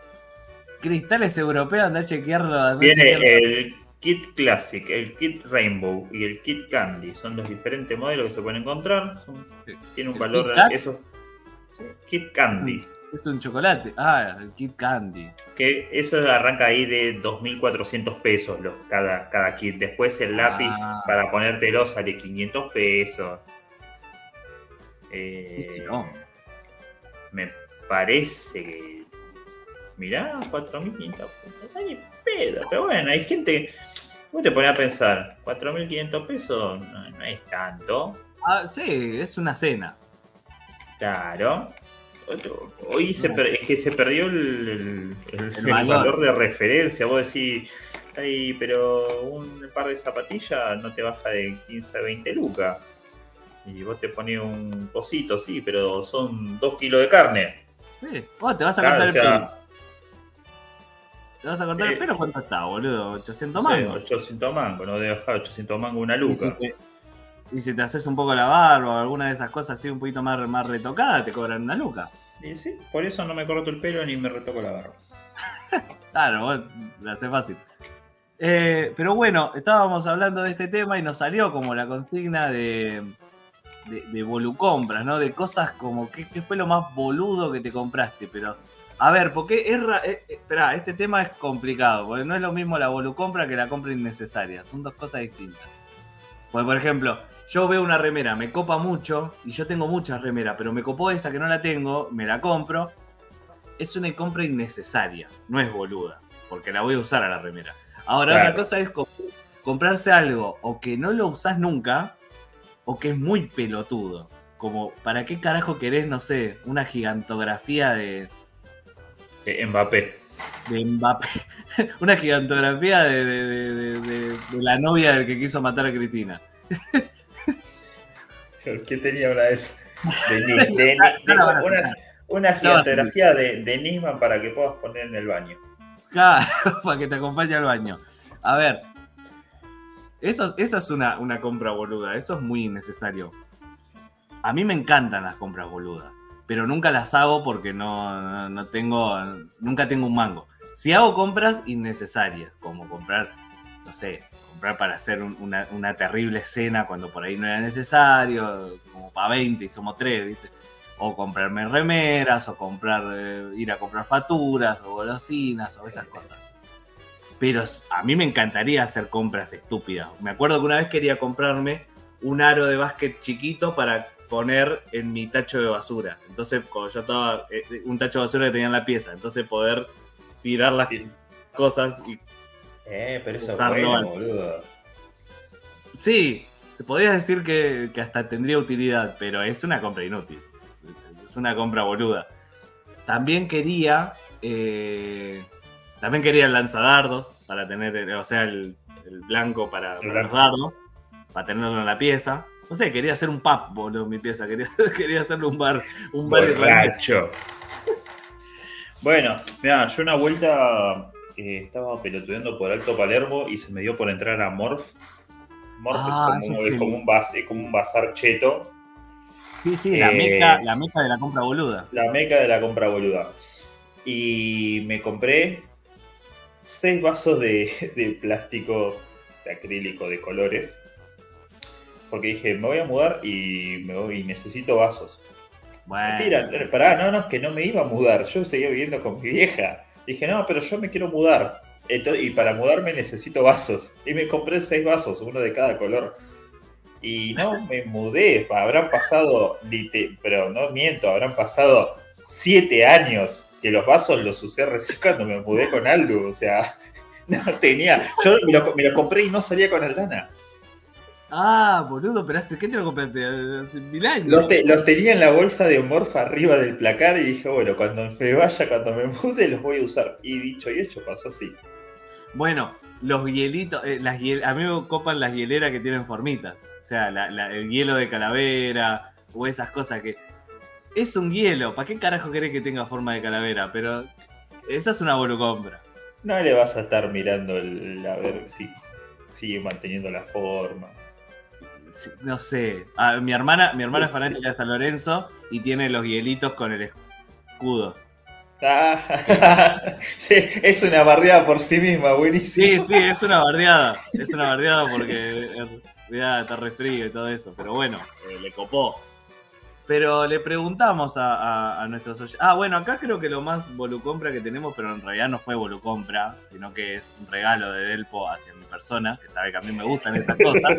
Cristales europeos, anda a chequearlo. Viene el kit Classic, el kit Rainbow y el kit Candy. Son los diferentes modelos que se pueden encontrar. Son- tiene un ¿El valor. Kat? Esos, kit Candy. Es un chocolate. Ah, el Kit Candy. Que eso arranca ahí de 2.400 pesos los, cada, cada kit. Después el lápiz Ah. para ponértelo sale 500 pesos. Eh, quilombo. me parece que. Mirá, 4.500 pesos. Pedo. Pero bueno, hay gente. Vos te pones a pensar, 4.500 pesos no, no es tanto. Ah, sí, es una cena. Claro. Hoy se per- es que se perdió el, el- el- el valor. valor. de referencia. Vos decís, "Ay, pero un par de zapatillas no te baja de 15 a 20 lucas. Y vos te pones un cosito, sí, pero son 2 kilos de carne. Sí. Vos te vas a Claro, cortar o sea, el pelo. ¿Te vas a cortar el eh, pelo? ¿Cuánto está, boludo? 800 no sé, mangos. 800 mangos, no debe bajar 800 mangos una Y si, luca. te, y si te haces un poco la barba o alguna de esas cosas así un poquito más, más retocada, te cobran una luca. Y sí, por eso no me corto el pelo ni me retoco la barba. Claro, vos lo haces fácil. Eh, pero bueno, estábamos hablando de este tema y nos salió como la consigna de, de, de volucompras, ¿no? De cosas como, ¿qué, qué fue lo más boludo que te compraste? Pero, a ver, porque es... eh, eh, esperá, este tema es complicado, porque no es lo mismo la volucompra que la compra innecesaria, son dos cosas distintas. Porque, por ejemplo, yo veo una remera, me copa mucho, y yo tengo muchas remeras, pero me copó esa que no la tengo, me la compro, es una compra innecesaria, no es boluda, porque la voy a usar a la remera. Ahora, Claro. otra cosa es co- comprarse algo o que no lo usás nunca, o que es muy pelotudo. Como, ¿para qué carajo querés, no sé, una gigantografía de, Eh, Mbappé. de Mbappé? una gigantografía de, de- de- de- de- de la novia del que quiso matar a Cristina. ¿Qué tenía una? De, a una, una gigantografía de, de Nisman para que puedas poner en el baño. Claro, para que te acompañe al baño. A ver, Eso, esa es una, una compra boluda, eso es muy innecesario. A mí me encantan las compras boludas, pero nunca las hago porque no, no- no tengo, nunca tengo un mango. Si hago compras innecesarias, como comprar, no sé, comprar para hacer un- una, una terrible cena cuando por ahí no era necesario, como para 20 y somos 3, ¿viste? O comprarme remeras, o comprar, eh, ir a comprar facturas, o golosinas, o esas cosas. Pero a mí me encantaría hacer compras estúpidas. Me acuerdo que una vez quería comprarme un aro de básquet chiquito para poner en mi tacho de basura. Entonces, cuando yo estaba, eh, un tacho de basura que tenía en la pieza, entonces poder tirar las cosas y Eh, pero eso es bueno, al- boludo. Sí, se podría decir que, que hasta tendría utilidad, pero es una compra inútil. Es, es una compra boluda. También quería. eh, también quería el lanzadardos para tener, o sea, el, el blanco para, para los dardos, para tenerlo en la pieza. No sé, quería hacer un pub, boludo, en mi pieza. Quería, quería hacerle un bar, un bar. Borracho. Bueno, mira, yo una vuelta estaba pelotudeando por Alto Palermo y se me dio por entrar a Morph. Morph Ah, es, como, eso es sí. como un bas- es como un bazar cheto, Sí, sí, la, Eh, meca, la meca de la compra boluda. la meca de la compra boluda. Y me compré seis vasos de, de plástico de acrílico de colores. Porque dije, me voy a mudar y, me voy, y necesito vasos. Bueno, Mentira, pará, no, no, es que no me iba a mudar. Yo seguía viviendo con mi vieja. Dije, no, pero yo me quiero mudar. Ento- y para mudarme necesito vasos. Y me compré seis vasos, uno de cada color. Y no me mudé. Habrán pasado, pero no miento, habrán pasado siete años que los vasos los usé recién cuando me mudé con Aldo. O sea, no tenía. Yo me lo, me lo compré y no salía con Aldana. Ah, boludo, pero hace, ¿qué te lo compraste? Hace mil años. Los, te- los tenía en la bolsa de morfa arriba del placar y dije, bueno, cuando me vaya, cuando me mude, los voy a usar. Y dicho y hecho, pasó así. Bueno, los hielitos, eh, las hiel- a mí me copan las hieleras que tienen formitas. O sea, la- la- el hielo de calavera o esas cosas que... Es un hielo, ¿para qué carajo querés que tenga forma de calavera? Pero esa es una volucompra. No le vas a estar mirando el, a ver si sigue manteniendo la forma. No sé. Ah, mi hermana, mi hermana es fanática de San Lorenzo y tiene los hielitos con el escudo. Ah, sí, es una bardeada por sí misma, buenísimo. Sí, sí, es una bardeada. Es una bardeada porque eh, ya está re frío y todo eso. Pero bueno, eh, le copó. Pero le preguntamos a, a- a nuestros oyentes. Ah, bueno, acá creo que lo más volucompra que tenemos, pero en realidad no fue volucompra, sino que es un regalo de Delpo hacia mi persona, que sabe que a mí me gustan estas cosas.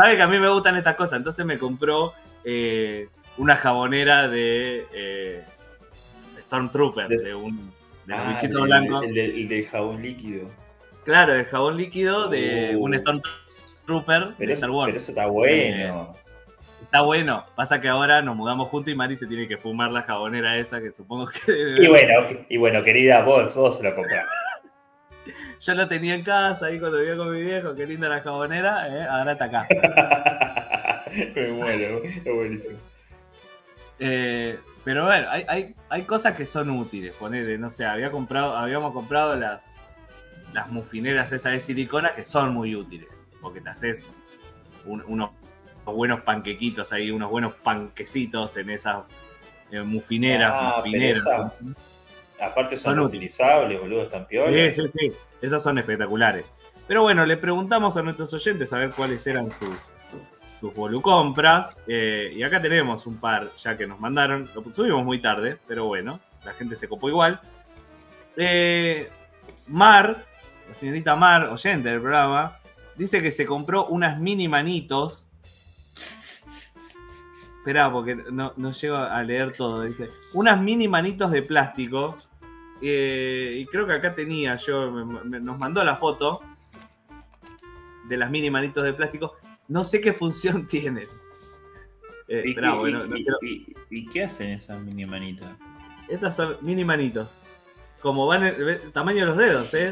sabe que a mí me gustan estas cosas. Entonces me compró eh, una jabonera de eh, Stormtrooper, De- de, un de Ah, bichitos el, blancos. el el del jabón líquido. Claro, de jabón líquido de Uh. un Stormtrooper de Pero, Star eso, Wars. pero eso está bueno. Está bueno. Pasa que ahora nos mudamos juntos y Mari se tiene que fumar la jabonera esa que supongo que. Y bueno, y bueno, querida, vos, vos se lo comprás. Yo lo tenía en casa ahí cuando vivía con mi viejo. Qué linda la jabonera. ¿eh? Ahora está acá. Me muero, es buenísimo. Eh, pero bueno, hay, hay, hay cosas que son útiles. Ponele, no sé, había comprado, habíamos comprado las, las mufineras esas de silicona que son muy útiles. Porque te haces un- unos buenos panquequitos ahí, unos buenos panquecitos en esas eh, mufineras. Ah, pero mufineras. esa- Aparte son, utilizables, boludo, están piolas. Sí, sí, sí. Esas son espectaculares. Pero bueno, le preguntamos a nuestros oyentes a ver cuáles eran sus, sus volucompras. eh, y acá tenemos un par ya que nos mandaron. Lo subimos muy tarde, pero bueno, la gente se copó igual. Eh, Mar, la señorita Mar, oyente del programa, dice que se compró unas mini manitos. Esperá, porque no, no llego a leer todo. Dice, unas mini manitos de plástico. Eh, y creo que acá tenía yo, me- me- nos mandó la foto de las mini manitos de plástico. No sé qué función tienen. Eh, ¿Y, y- no y- quiero- y- y qué hacen esas mini manitas? Estas son mini manitos. Como van el tamaño de los dedos, ¿eh?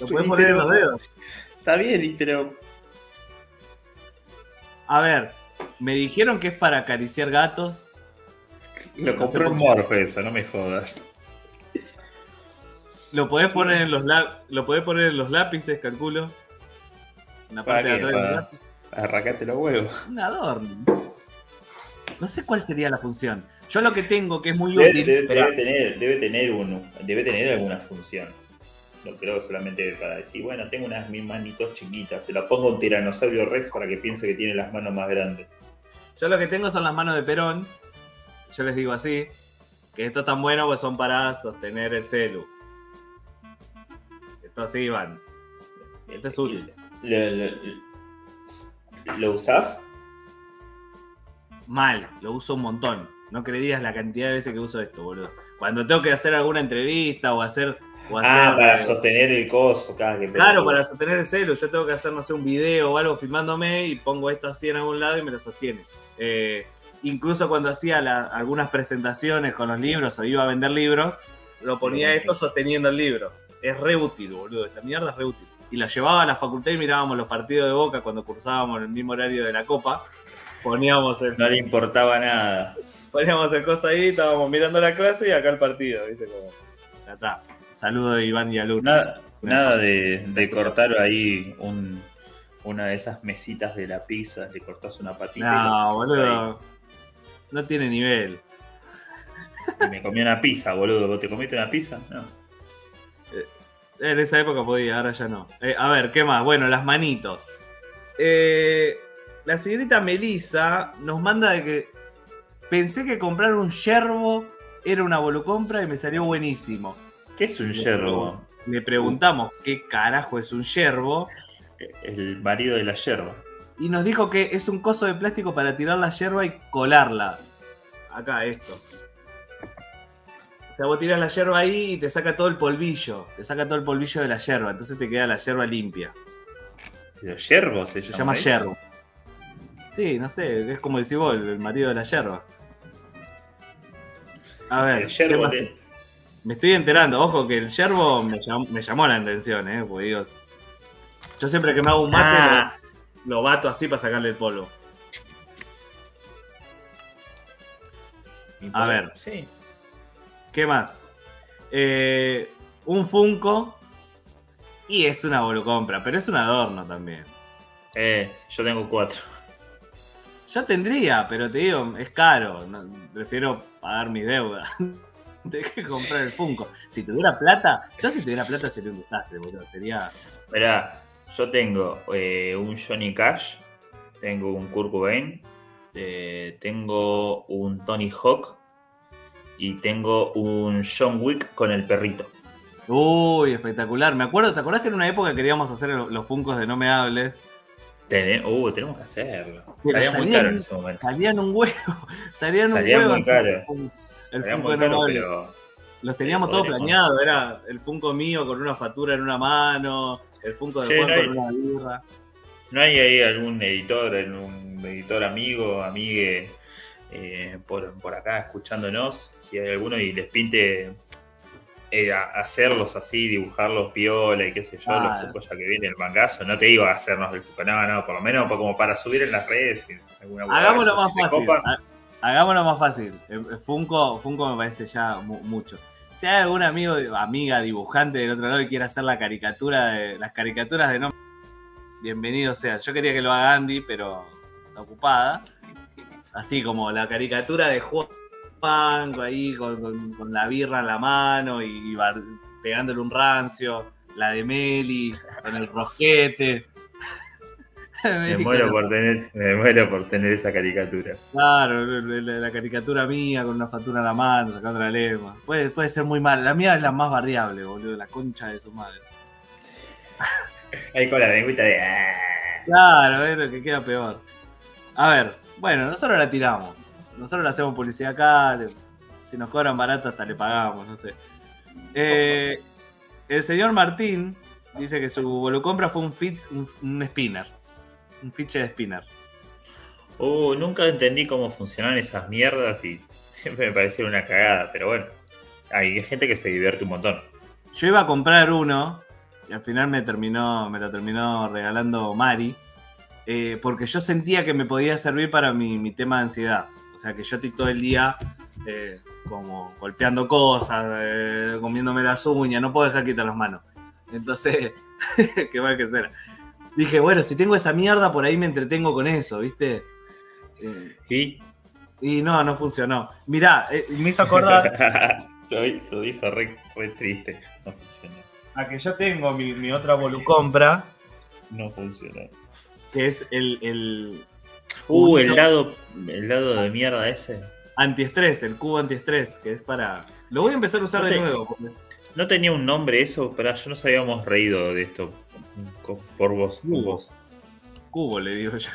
Lo puedes poner en los dedos. Está bien, pero A ver, me dijeron que es para acariciar gatos. lo sé en. Morphe eso, no me jodas. Lo podés poner en los la- lo podés poner en los lápices, calculo. Una ¿Para parte de atrás del. Arrancate los huevos. Un adorno. No sé cuál sería la función. Yo lo que tengo que es muy Debe, útil. debe- tener, debe, tener un, debe tener alguna función. No creo solamente para decir, bueno, tengo unas mis manitos chiquitas, se la pongo a un tiranosaurio rex para que piense que tiene las manos más grandes. Yo lo que tengo son las manos de Perón. Yo les digo así. Que esto es tan bueno pues son para sostener el celu. Esto así van. Esto es útil. ¿Lo, lo, lo usás? Mal, lo uso un montón. No creerías la cantidad de veces que uso esto, boludo. Cuando tengo que hacer alguna entrevista o hacer. O Ah, hacer, para eh, sostener el coso, claro. que Claro, pelotudo. para sostener el celu. Yo tengo que hacer, no sé, un video o algo filmándome y pongo esto así en algún lado y me lo sostiene. Eh, incluso cuando hacía la- algunas presentaciones con los libros o iba a vender libros, lo ponía esto sosteniendo el libro. Es re útil, boludo. Esta mierda es re útil. Y lo llevaba a la facultad y mirábamos los partidos de Boca cuando cursábamos en el mismo horario de la Copa. Poníamos el, No le importaba nada. poníamos el coso ahí, estábamos mirando la clase y acá el partido, ¿viste? Como, ya está. Saludo de Iván y Alun. Nada, nada de, de cortar ahí un, una de esas mesitas de la pizza, le cortás una patita No, boludo. No tiene nivel. Y me comí una pizza, boludo. ¿Vos te comiste una pizza? No. En esa época podía, ahora ya no. Eh, a ver, ¿qué más? Bueno, las manitos. Eh, la señorita Melissa nos manda de que pensé que comprar un yerbo era una volucompra y me salió buenísimo. ¿Qué es un yerbo? Le preguntamos qué carajo es un yerbo El marido de la yerba. y nos dijo que es un coso de plástico para tirar la yerba y colarla. Acá, esto. O sea, vos tirás la yerba ahí y te saca todo el polvillo. Te saca todo el polvillo de la yerba. Entonces te queda la yerba limpia. ¿Los yerbos se, Se llama eso? yerbo. Sí, no sé, es como decís vos, el marido de la yerba. A ver, El ¿qué yerbo me estoy enterando, ojo que el yerbo me llamó, me llamó la atención, eh, porque digo, yo siempre que me hago un mate Ah. lo, lo bato así para sacarle el polvo. A ver. Sí. ¿Qué más? Eh, un Funko y es una volucompra, pero es un adorno también. Eh, yo tengo cuatro. Yo tendría, pero te digo, es caro. no- prefiero pagar mis deudas. Tengo que comprar el Funko. Si tuviera plata, yo si tuviera plata sería un desastre, boludo. Sería. Mirá, yo tengo eh, un Johnny Cash, tengo un Kurt Cobain, eh, tengo un Tony Hawk y tengo un John Wick con el perrito. Uy, espectacular. Me acuerdo, ¿te acordás que en una época queríamos hacer lo- los Funcos de No Me Hables? Tene- uh, tenemos que hacerlo. Salía muy salían- caro en ese momento. Salían un huevo. Salían un Salían huevo. muy caro. El Salía Funko muy No caro, Hables. pero Los teníamos Sí, todo planeado. Era el Funko mío con una factura en una mano, el Funko de Che, Juan no hay- con una birra. ¿no hay ahí algún editor, algún editor amigo, amigue eh, por, por acá escuchándonos? Si hay alguno y les pinte eh, hacerlos así, dibujarlos piola y qué sé yo, Claro. los Funko ya que viene el mangazo. No te digo hacernos el Funko, no, no, por lo menos como para subir en las redes. alguna Hagámoslo más si fácil. Hagámoslo más fácil. Funko, Funko me parece ya mu- mucho. Si hay algún amigo, amiga, dibujante del otro lado que quiera hacer la caricatura de las caricaturas de no, bienvenido sea. Yo quería que lo haga Andy, pero está ocupada. Así como la caricatura de Juan ahí con, con- con la birra en la mano y, y bar- pegándole un rancio. La de Meli con el rosquete. Me muero por tener, me muero por tener esa caricatura. Claro, la, la- la caricatura mía con una factura en la mano, sacando la lengua. Puede, puede ser muy mal. La mía es la más barriable, boludo, la concha de su madre. Ahí con la lengüita de. "Ah". Claro, es lo que queda peor. A ver, bueno, nosotros la tiramos. Nosotros le hacemos publicidad acá. le- si nos cobran barato, hasta le pagamos, no sé. Eh, el señor Martín dice que su volucompra fue un, fit, un, un spinner. Un fiche de spinner. Uh, nunca entendí cómo funcionan esas mierdas y siempre me parecieron una cagada, pero bueno. Hay gente que se divierte un montón. Yo iba a comprar uno y al final me terminó, me lo terminó regalando Mari. Eh, porque yo sentía que me podía servir para mi, mi tema de ansiedad. O sea que yo estoy todo el día eh, como golpeando cosas, eh, comiéndome las uñas, no puedo dejar quitar las manos. Entonces, qué mal que será. Dije, bueno, si tengo esa mierda, por ahí me entretengo con eso, ¿viste? Eh, Y y no, no funcionó. Mirá, eh, me hizo acordar lo, lo dijo re, re triste. No funcionó. a que yo tengo mi, mi otra volucompra, No funcionó. Que es el, el Uh, el lado, el lado de mierda ese. antiestrés, el cubo antiestrés, que es para... Lo voy a empezar a usar No de nuevo. porque- No tenía un nombre eso, pero ya nos habíamos reído de esto por vos. por Cubo. le digo yo.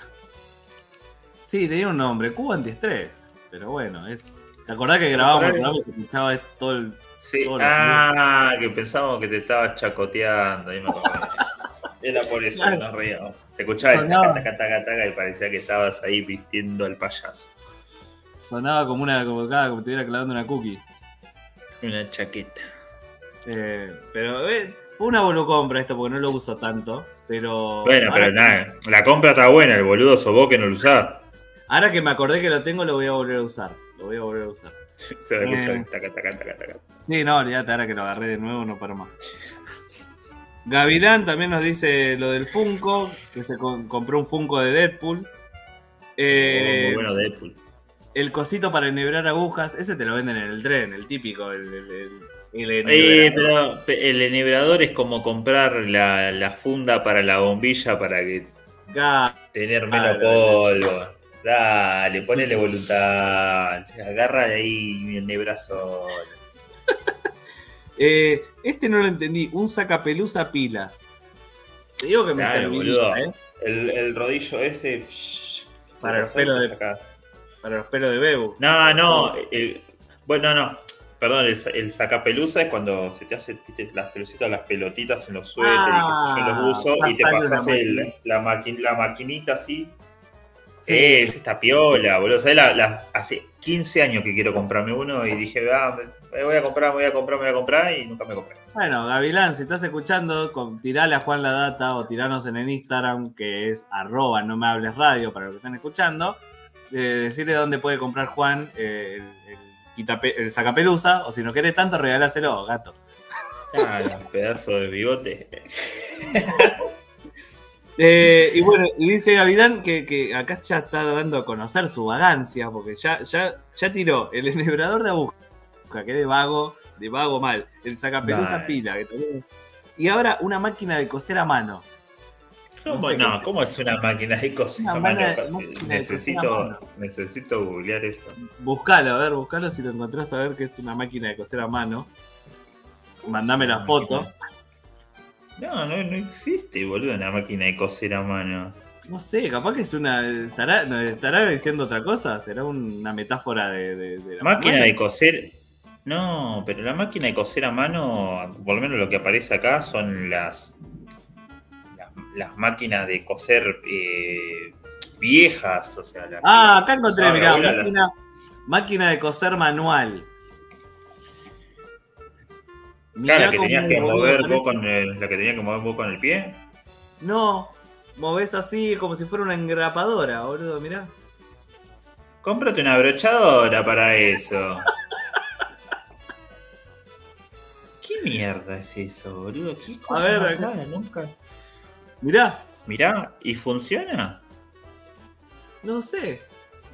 Sí, tenía un nombre, cubo antiestrés. Pero bueno, es... ¿Te acordás que grabábamos el y se escuchaba esto todo el... Sí. Ah, que pensábamos que te estabas chacoteando. ahí me acordé. Era por eso Claro. nos reíamos. Te escuchaba el taca, taca, taca, taca y parecía que estabas ahí vistiendo al payaso. Sonaba como una... como, cada, como te estuviera clavando una cookie. Una chaqueta. Eh, pero eh, fue una volucompra esto porque no lo uso tanto. Pero. Bueno, pero nada, la compra está buena, el boludo vos que no lo usás. ahora que me acordé que lo tengo, lo voy a volver a usar. Lo voy a volver a usar. Se va a escuchar Eh. taca, taca, taca, taca. Sí, no, olvídate, ahora que lo agarré de nuevo, no paro más. Gavilán también nos dice lo del Funko, que se con- compró un Funko de Deadpool. Eh, Muy bueno Deadpool. El cosito para enhebrar agujas, ese te lo venden en el tren, el típico, el, el, el- el Eh, enhebrador. pero pe- el enhebrador es como comprar la, la funda para la bombilla para que tener menos polvo. Dale, ponele voluntad. Agarra de ahí mi enhebrazol. Eh, este no lo entendí, un sacapeluza pilas. Te digo que me Claro, boludo. ¿eh? El, el rodillo ese. Para los pelos de- Acá. Para los pelos de Bebu. No, no. el- bueno, no. Perdón, el, sa- el sacapeluza es cuando se te hacen viste, las pelucitas, las pelotitas en los suéteres y qué sé yo, Ah, los uso y te pasas la maquinita así. Sí. Eh, es esta piola, boludo. ¿Sabés? La- la- hace 15 años que quiero comprarme uno y dije, ah, me, voy a comprar, me voy a comprar, me voy a comprar y nunca me compré. Bueno, Gavilán, si estás escuchando, tirale a Juan la data o tiranos en el Instagram, que es arroba no me hables radio para los que están escuchando. Eh, decirle dónde puede comprar Juan eh, el, el sacapeluza, o si no querés tanto, regaláselo, gato. Claro, pedazo de bigote. Eh, y bueno, dice Gavilán que, que acá ya está dando a conocer su vagancia, porque ya, ya, ya tiró el enhebrador de aguja, que de vago, de vago mal, el sacapeluza Dale. pila, que también- y ahora una máquina de coser a mano. No ¿Cómo, sé no. ¿cómo es una máquina de coser? Una a mano? de- máquina de coser a necesito, mano. necesito googlear eso. Buscalo, a ver, buscalo si lo encontrás a ver que es una máquina de coser a mano. Mandame la foto. máquina. No, no, no existe, boludo, una máquina de coser a mano. No sé, capaz que es una. ¿Estará, estará diciendo otra cosa? ¿Será una metáfora de, de- de la Máquina manuela? de coser. No, pero la máquina de coser a mano, por lo menos lo que aparece acá son las. Las, las máquinas de coser eh, viejas, o sea. Ah, acá encontré, mirá, máquina, máquina de coser manual. Claro, la que tenías que mover vos con el, la que tenías que mover vos con el pie. No, movés así como si fuera una engrapadora, boludo, mirá. Cómprate una brochadora para eso. ¿Qué mierda es eso, boludo? ¿Qué cosa ver, acá. rara? Nunca. Mirá, Mirá, ¿y funciona? no sé.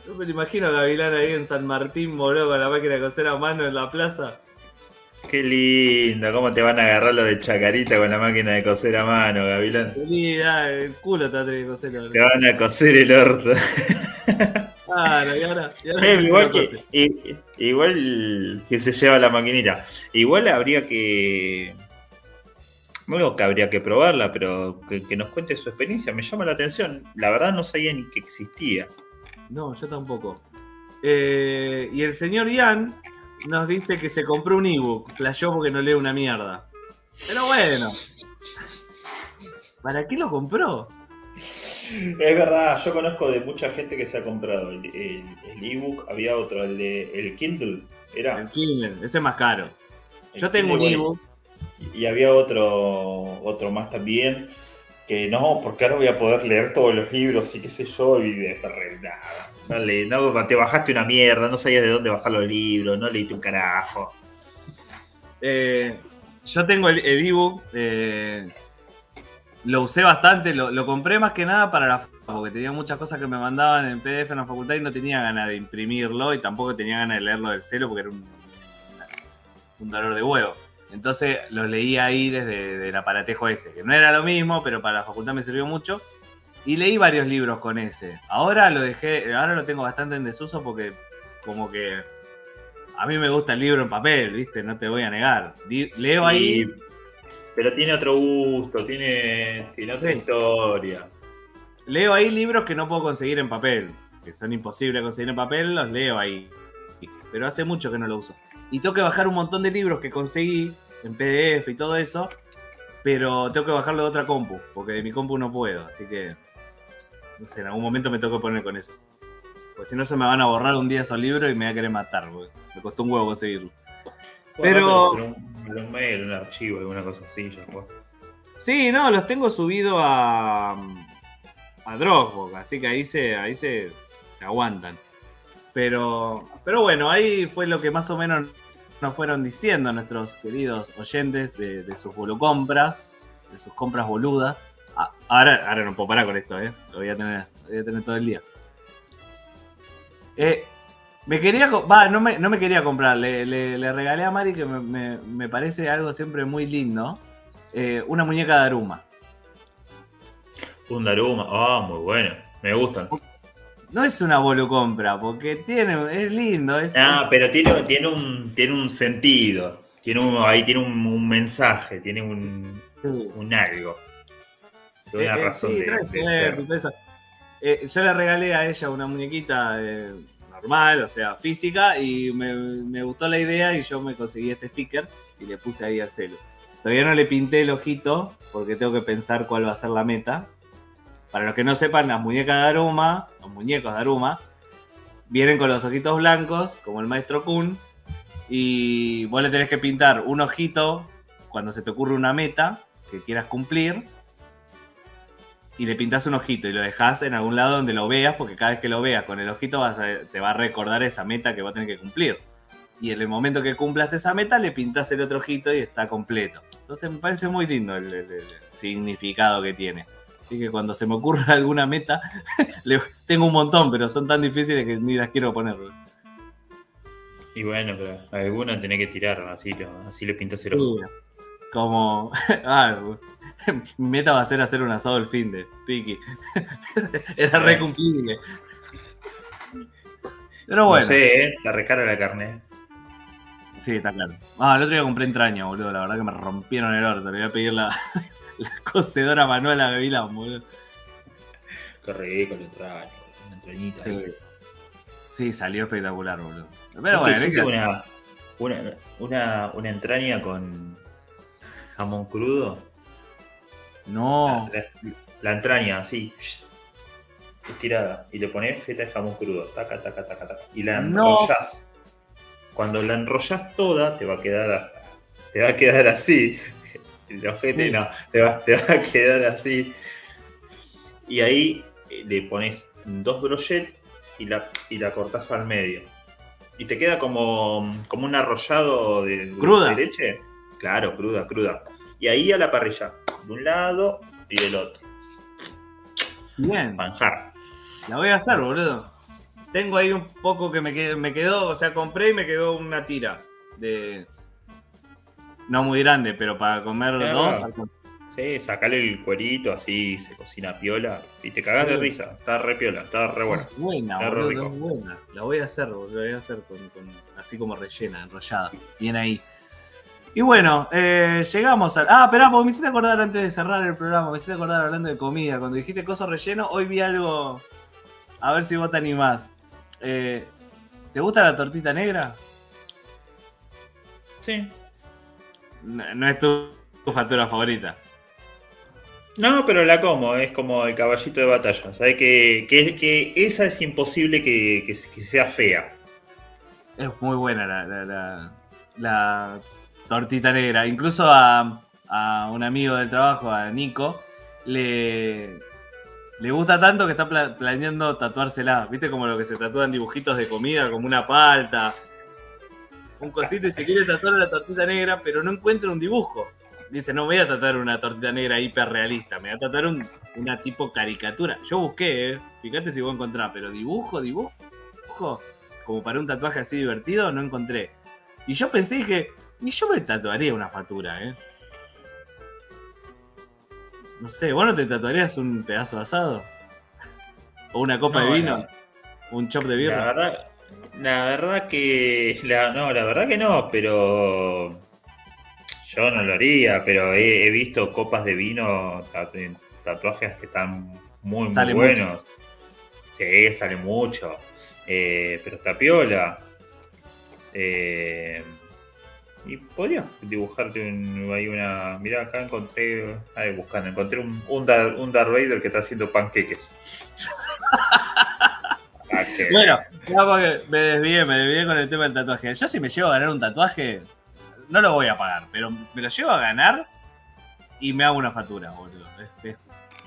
Yo me lo imagino a Gavilán ahí en San Martín, boludo, con la máquina de coser a mano en la plaza. Qué lindo, cómo te van a agarrar lo de chacarita con la máquina de coser a mano, Gavilán. Feliz, ah, el culo te va a tener que coser ahora. Te van a coser el orto. Claro, y ahora. y ahora Che, igual que, igual que se lleva la maquinita. Igual habría que. Algo que habría que probarla, pero que, que nos cuente su experiencia. Me llama la atención. La verdad no sabía ni que existía. No, yo tampoco. Eh, y el señor Ian nos dice que se compró un ebook. Flashó porque no lee una mierda. Pero bueno. ¿Para qué lo compró? Es verdad, yo conozco de mucha gente que se ha comprado el, el- el ebook. Había otro, el de el Kindle. Era. El Kindle, ese es más caro. El Yo tengo un Kindle, ebook. Y había otro, otro más también, que no, porque ahora voy a poder leer todos los libros y qué sé yo, y de nada. No, le- no, te bajaste una mierda, no sabías de dónde bajar los libros, no leíste un carajo. Eh, yo tengo el, el ebook. eh, lo usé bastante, lo, lo compré más que nada para la facultad, porque tenía muchas cosas que me mandaban en PDF en la facultad y no tenía ganas de imprimirlo y tampoco tenía ganas de leerlo del celo porque era un, un dolor de huevo. Entonces lo leí ahí desde el aparatejo ese, que no era lo mismo, pero para la facultad me sirvió mucho. Y leí varios libros con ese. Ahora lo dejé, ahora lo tengo bastante en desuso porque como que a mí me gusta el libro en papel, ¿viste? No te voy a negar. Leo ahí. Y- pero tiene otro gusto, tiene, tiene otra Sí. historia. Leo ahí libros que no puedo conseguir en papel, que son imposibles de conseguir en papel, los leo ahí. Pero hace mucho que no lo uso. Y tengo que bajar un montón de libros que conseguí en PDF y todo eso, pero tengo que bajarlo de otra compu, porque de mi compu no puedo, así que no sé, en algún momento me tengo que poner con eso. Pues si no se me van a borrar un día esos libros y me va a querer matar, porque me costó un huevo conseguirlo. Pero- pero un, un mail, un archivo, alguna cosa así, ya fue. Sí, no, los tengo subido a, a Dropbox, así que ahí se, ahí se, se aguantan. Pero, pero bueno, ahí fue lo que más o menos nos fueron diciendo nuestros queridos oyentes de, sus bolucompras, de sus compras boludas. Ah, ahora, ahora no puedo parar con esto, ¿eh? Lo voy a tener, lo voy a tener todo el día. Eh, me quería, va, no me, no me quería comprar, le, le- regalé a Mari que me, me- me parece algo siempre muy lindo, eh, una muñeca de Aruma. Un Daruma, ah, muy bueno, me gustan. No es una bolucompra, porque tiene, es lindo, es, Ah, pero tiene, tiene, un, tiene un sentido, tiene un, ahí tiene un, un mensaje, tiene un, Sí. un algo. Tiene una Eh, eh, razón sí, de, trae de ser. Eh, yo le regalé a ella una muñequita eh, normal, o sea, física, y me, me gustó la idea y yo me conseguí este sticker y le puse ahí al celo. Todavía no le pinté el ojito porque tengo que pensar cuál va a ser la meta. Para los que no sepan, las muñecas de Aruma, los muñecos de Aruma, vienen con los ojitos blancos, como el maestro Kun, y vos le tenés que pintar un ojito cuando se te ocurre una meta que quieras cumplir, y le pintas un ojito y lo dejas en algún lado donde lo veas, porque cada vez que lo veas con el ojito vas a- te va a recordar esa meta que va a tener que cumplir. Y en el momento que cumplas esa meta, le pintas el otro ojito y está completo. Entonces me parece muy lindo el, significado que tiene. Así que cuando se me ocurra alguna meta, tengo un montón, pero son tan difíciles que ni las quiero poner. Y bueno, pero alguna tenés que tirar, así, lo- así le pintas el ojo. Como. Ah, mi meta va a ser hacer un asado el fin de Piki. Era re cumplible. Pero bueno. No sé, ¿eh? Está recara la carne. Sí, está claro. Ah, el otro día compré entraña, boludo. La verdad que me rompieron el orto. Le voy a pedir la, la cocedora manual a Gavilán, boludo. Qué el entraño, una entrañita. Sí. ahí. Sí, salió espectacular, boludo. Pero ¿Nunca bueno, hiciste es que- una, una, una, una entraña con jamón crudo? no. La, la entraña, así, estirada. Y le pones feta de jamón crudo. Taca, taca, taca, taca. Y la No. enrollas. Cuando la enrollas toda, te va a quedar, te va a quedar así. El ojete no, te va, te va a quedar así. Y ahí eh, le pones dos brochettes y la, y la cortás al medio. Y te queda como, como un arrollado de Cruda. de leche. Claro, cruda, cruda. Y ahí a la parrilla, de un lado y del otro. Bien. Manjar. La voy a hacer, boludo. Tengo ahí un poco que me quedó, me quedó, o sea, compré y me quedó una tira de. No muy grande, pero para comer Claro. dos. Sí, sacale el cuerito, así se cocina piola. Y te cagás de risa. Está re piola, está re. Es buena, Está re boludo, rico. es buena. La voy a hacer, boludo, la voy a hacer con, con- así como rellena, enrollada. Bien ahí. Y bueno, eh, llegamos al. Ah, esperá, porque me hiciste acordar antes de cerrar el programa, me hiciste acordar hablando de comida. Cuando dijiste coso relleno, hoy vi algo. A ver si vos te animás. Eh, ¿Te gusta la tortita negra? Sí. No, no es tu, tu factura favorita. No, pero la como, es como el caballito de batalla. ¿Sabes? Que, que, que esa es imposible que, que- sea fea. Es muy buena la, la- la- la tortita negra. Incluso a, a un amigo del trabajo, a Nico, le, le gusta tanto que está pla- planeando tatuársela. ¿Viste como lo que se tatúan dibujitos de comida, como una palta? Un cosito y se quiere tatuar la tortita negra, pero no encuentra un dibujo. dice, no me voy a tatuar una tortita negra hiperrealista, me voy a tatuar un- una tipo caricatura. Yo busqué, eh, fíjate si voy a encontrar, pero dibujo, dibujo, como para un tatuaje así divertido, no encontré. Y yo pensé, dije, y yo me tatuaría una factura, ¿eh? No sé, ¿vos no te tatuarías un pedazo de asado? ¿O una copa No, de vino? no. ¿Un chop de La birra? verdad, la verdad que. La, no, la verdad que no, pero. Yo no lo haría, pero he, he visto copas de vino, tatu- tatuajes que están muy, muy Sale buenos. Sí, sale mucho. Eh, pero está piola. Eh, y podrías dibujarte un, ahí una. Mirá, acá encontré. Ahí buscando, encontré un, un, Dar- un Darth Vader que está haciendo panqueques. Ah, Bueno, me desvié, me desvié con el tema del tatuaje. Yo si me llego a ganar un tatuaje, no lo voy a pagar, pero me lo llego a ganar y me hago una factura, boludo.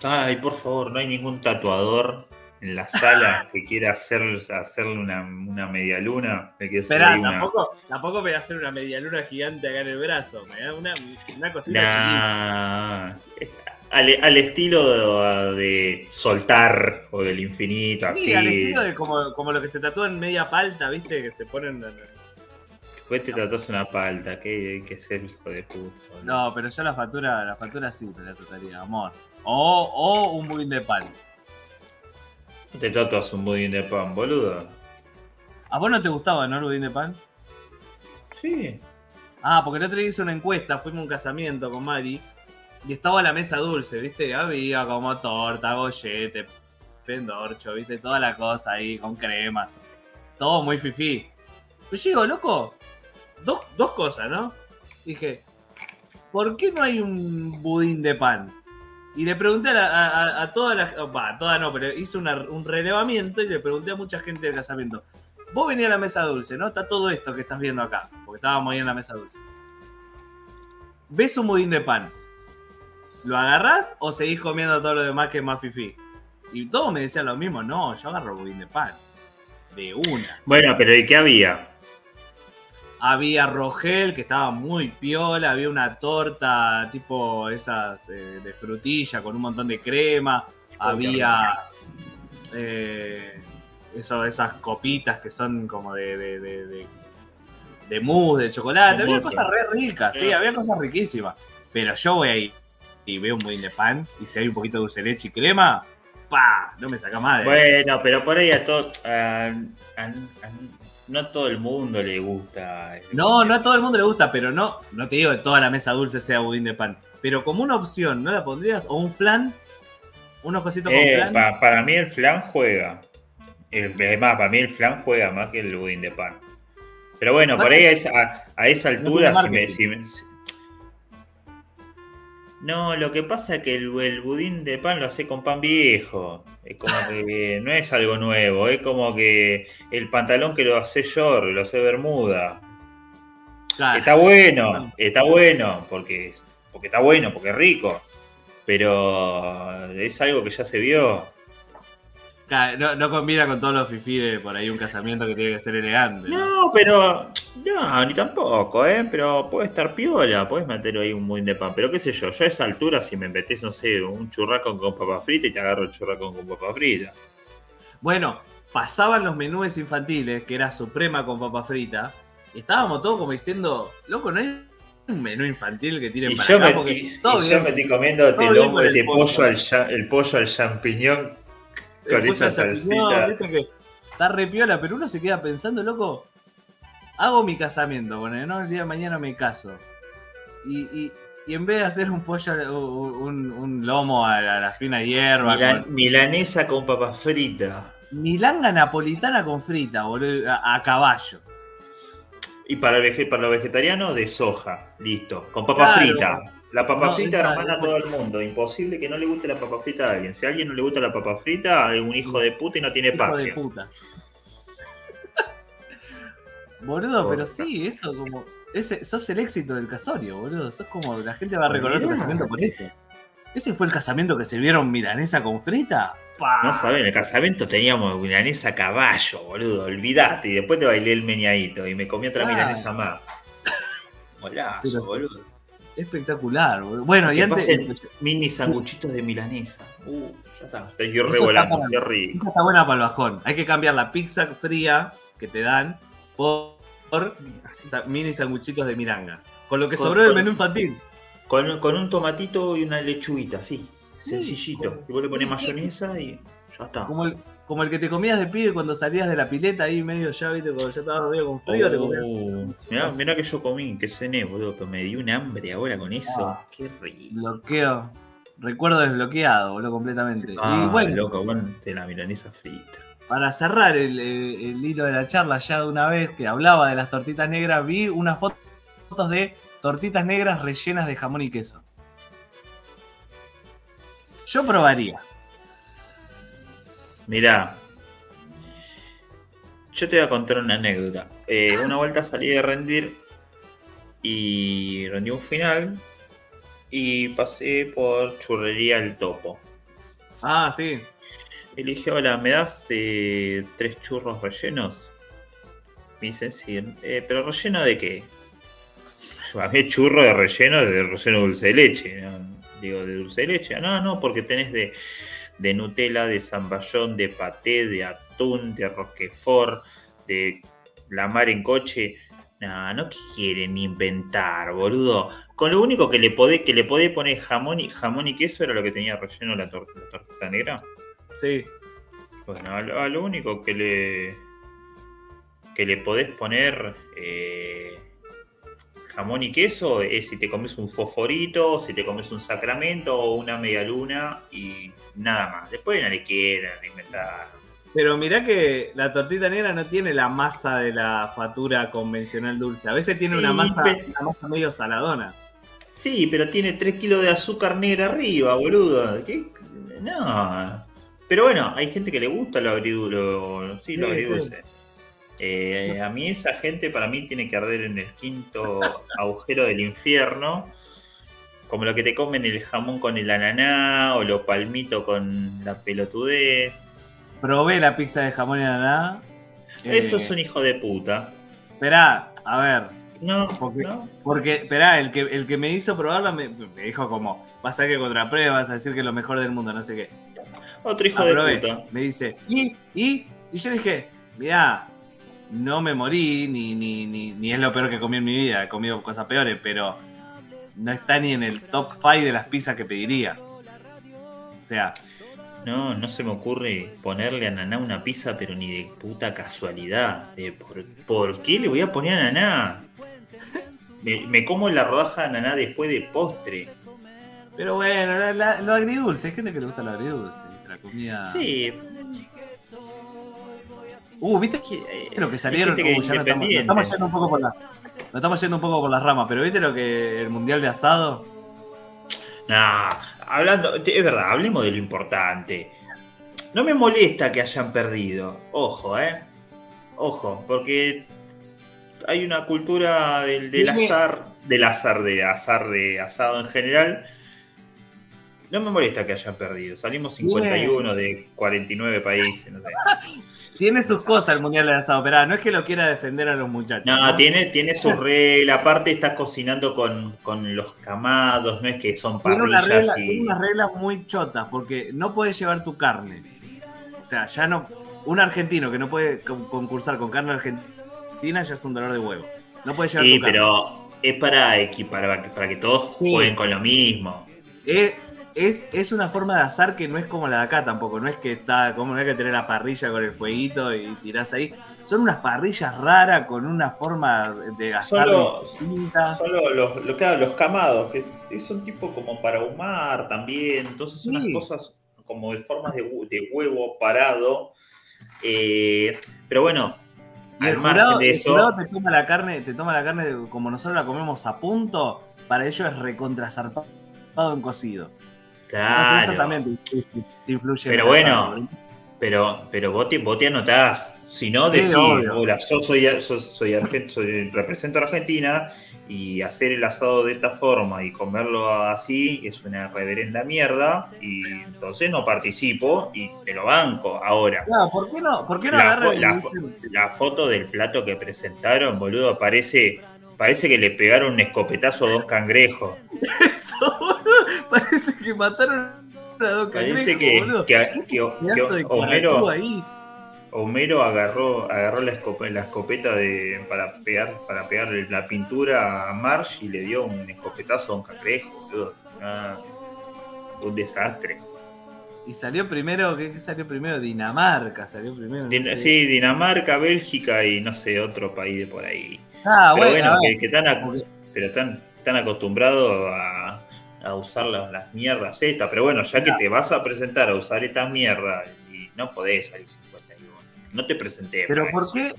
Ay, por favor, no hay ningún tatuador en la sala que quiera hacer, hacerle una, una media luna. Esperá, una- tampoco, tampoco me voy a hacer una medialuna gigante acá en el brazo. Me da una, una cosita chiquita. Al, al estilo de, de soltar o del infinito, así. Sí, al estilo de como, como lo que se tatúa en media palta, ¿viste? Que se ponen. Después te tatuas una palta, que hay que ser hijo de puta. boludo. No, pero yo la factura, la factura sí me la tatuaría, amor. O, o un budín de pan. Te tatuas un budín de pan, boludo. ¿A vos no te gustaba, no, el budín de pan? Sí. Ah, porque el otro día hice una encuesta, fuimos a un casamiento con Mari y estaba la mesa dulce, ¿viste? Había como torta, gollete, pendorcho, ¿viste? Toda la cosa ahí con crema. Todo muy fifí. Pero yo digo, loco, dos, dos cosas, ¿no? Dije, ¿por qué no hay un budín de pan? Y le pregunté a, a, a- todas las. Va, todas no, pero hice un relevamiento y le pregunté a mucha gente del casamiento. Vos venís a la mesa dulce, ¿no? Está todo esto que estás viendo acá, porque estábamos ahí en la mesa dulce. ¿Ves un budín de pan? ¿Lo agarrás o seguís comiendo todo lo demás que es más fifí? Y todos me decían lo mismo, no, yo agarro budín de pan. De una. Bueno, pero ¿y qué había? Había rogel que estaba muy piola, había una torta tipo esas eh, de frutilla con un montón de crema, había eh, eso, esas copitas que son como de, de, de, de- de mousse, de chocolate, había cosas re ricas, sí, Sí. había cosas riquísimas. Pero yo voy ahí y veo un budín de pan y si hay un poquito de dulce de leche y crema, ¡pa! No me saca madre. Bueno, pero por ahí a todo. a- a- a- no a todo el mundo le gusta. No, no a todo el mundo le gusta, pero no, no te digo que toda la mesa dulce sea budín de pan. Pero como una opción, ¿no la pondrías? ¿O un flan? ¿Unos cositos con Eh, flan? pa- para mí el flan juega. El, es más, para mí el flan juega más que el budín de pan. Pero bueno, por ahí a esa, a- esa altura, tiene si me, marketing. si me- si- No, lo que pasa es que el, el budín de pan lo hace con pan viejo. Es como que no es algo nuevo. Es como que el pantalón que lo hace short, lo hace bermuda. Claro. Está bueno, está bueno, porque, porque está bueno, porque es rico. Pero es algo que ya se vio. Claro, No, no combina con todos los fifí de por ahí un casamiento que tiene que ser elegante. ¿no? No, pero. No, ni tampoco, ¿eh? Pero puede estar piola, puedes meter ahí un budín de pan. Pero qué sé yo, yo a esa altura, si me metes, no sé, un churraco con papa frita y te agarro el churraco con papa frita. Bueno, pasaban los menús infantiles, que era suprema con papa frita. y estábamos todos como diciendo, loco, no hay un menú infantil que tiren Y para yo, acá y- bien. yo me estoy comiendo este lomo, este pollo. al, el pollo al champiñón con El esa salsita. está re piola, pero uno se queda pensando, loco, hago mi casamiento, bueno, no, el día de mañana me caso. Y, y- y en vez de hacer un pollo, un, un lomo a la, a la fina hierba, Milan- con milanesa con papa frita. milanga napolitana con frita, boludo, a, a caballo. Y para, el para los vegetarianos, de soja. Listo. Con papa Claro. frita. La papa No, frita hermana a todo el mundo. Imposible que no le guste la papa frita a alguien. Si a alguien no le gusta la papa frita, es un hijo de puta y no tiene Hijo de patria. puta. Boludo, pero sí, eso como. Ese, sos el éxito del casorio, boludo. Sos como. La gente va a recordar tu casamiento por eso. ¿Ese fue el casamiento que se vieron milanesa con frita? ¡Pah! No sabés, en el casamiento teníamos milanesa caballo, boludo. Olvidate. Y después te bailé el meñadito y me comí otra milanesa más. Molazo, Pero- boludo. espectacular. boludo. Bueno, y antes. mini sanguchitos de milanesa. Uh, ya está. Estoy Eso revolando, qué rico. Esta está buena para el bajón. Hay que cambiar la pizza fría que te dan por, mini sanguchitos de miranga. Con lo que Con- sobró del menú infantil. Con, con un tomatito y una lechuguita, así. Sencillito. Y vos le pones mayonesa y ya está. Como el, como el que te comías de pibe cuando salías de la pileta ahí medio ya, viste, cuando ya estabas medio con frío, te comías. Oh, mirá, mirá que yo comí, que cené, boludo, pero me dio un hambre ahora con eso. Ah. Qué rico. Bloqueo. Recuerdo desbloqueado, boludo, completamente. Ah, y bueno, loco, bueno, de la milanesa frita. Para cerrar el, el- hilo de la charla ya de una vez que hablaba de las tortitas negras, vi unas fo- fotos de tortitas negras rellenas de jamón y queso. Yo probaría. Mirá, yo te voy a contar una anécdota. Eh, una vuelta salí de rendir y rendí un final y pasé por Churrería El Topo. Ah, sí. Y le dije, hola, ¿me das eh, tres churros rellenos? Me dice, sí, "Eh, pero relleno de qué? A churro de relleno de relleno dulce de leche. Digo, ¿de dulce de leche? No, no, porque tenés de, Nutella, de zamballón, de paté, de atún, de roquefort, de la mar en coche. No, no quieren inventar, boludo. Con lo único que le podés, que le podés poner jamón y, jamón y queso era lo que tenía relleno la, la torta negra. Sí. Bueno, a lo, único que le que le podés poner eh, jamón y queso es si te comes un fosforito, si te comes un sacramento o una media luna y nada más. Después no le quieran inventar. Pero mirá que la tortita negra no tiene la masa de la fatura convencional dulce. A veces tiene Sí, una, masa, una masa medio saladona. Sí, pero tiene 3 kilos de azúcar negra arriba, boludo. ¿Qué? No. Pero bueno, hay gente que le gusta lo agridulce. Sí, lo Sí, agridulce. Eh, a mí esa gente para mí tiene que arder en el quinto agujero del infierno. Como lo que te comen el jamón con el ananá o lo palmito con la pelotudez. Probé la pizza de jamón y ananá. Eso Eh, es un hijo de puta. Esperá, a ver. No, Porque, no. porque esperá, el que, el que me hizo probarla me, me dijo como, vas a que contrapruebas, a decir que es lo mejor del mundo, no sé qué. Otro hijo Aprobé. de puta. Me dice, ¿y? ¿y? Y yo le dije, mirá, no me morí, ni, ni, ni, ni es lo peor que comí en mi vida, he comido cosas peores, pero no está ni en el top 5 de las pizzas que pediría. O sea, No, no se me ocurre ponerle a una pizza, pero ni de puta casualidad. Eh, ¿por, por qué le voy a poner ananá? Me, me como la rodaja de ananá después de postre. pero bueno, la- la- lo agridulce, hay gente que le gusta lo agridulce. La comida... Sí. Uh, ¿viste eh, lo que salieron? Uh, que ya nos estamos, yendo un poco por la, nos estamos yendo un poco por las ramas, pero ¿viste lo que el mundial de asado? Nah, hablando, es verdad, hablemos de lo importante. No me molesta que hayan perdido. Ojo, eh. Ojo, porque hay una cultura del, del azar, del azar, de azar de asado en general. No me molesta que hayan perdido. Salimos 51 de 49 países, no sé. Tiene sus cosas el mundial de asado, pero no es que lo quiera defender a los muchachos. No, tiene, tiene su regla. Aparte está cocinando con, con los camados, no es que son Tiene parrillas y... tiene unas reglas muy chotas, porque no puedes llevar tu carne. O sea, ya no. Un argentino que no puede con- concursar con carne argentina ya es un dolor de huevo. No puede llevar Sí, tu carne. pero es para equipar, para que, todos Sí. jueguen con lo mismo. Es, es, es una forma de azar que no es como la de acá tampoco. No es que está, como no hay que tener la parrilla con el fueguito y tirás ahí. Son unas parrillas raras con una forma de azar Solo- distinta. Solo los, lo, claro, los camados, que es, un tipo como para ahumar también. Entonces, Sí. unas cosas como de formas de, de huevo parado. Eh, pero bueno, Y el jurado, de el eso. jurado te toma la carne, te toma la carne como nosotros la comemos a punto, para ellos es recontrasarpado en cocido. Entonces Claro. eso también te, te- te influye. Pero bueno. Pero, pero vos, te, vos te anotás. Si no, Sí, decís, hola, yo soy, soy, soy- represento a Argentina y hacer el asado de esta forma y comerlo así es una reverenda mierda y entonces no participo y te lo banco ahora. Claro, ¿por qué no, por qué no La, agarran fo- y la dicen- fo- la foto del plato que presentaron, boludo, parece Parece que le pegaron un escopetazo a dos cangrejos. Eso, que mataron a dos Parece cangrejos, que, boludo. que- que- que Homero, ahí. Homero agarró, agarró la, escope- la escopeta de, para pegar, para pegar la pintura a Marsh y le dio un escopetazo a un cangrejo, boludo. Ah, un desastre. Y salió primero, ¿qué, salió primero? Dinamarca salió primero. no Din- sé. Sí, Dinamarca, Bélgica y no sé, otro país de por ahí. Ah, pero bueno, bueno, a que, que pero están, están acostumbrados a, a usar las, las mierdas estas. Pero bueno, ya que te vas a presentar a usar esta mierda y no podés salir 51. No te presenté. Pero ¿por eso. qué?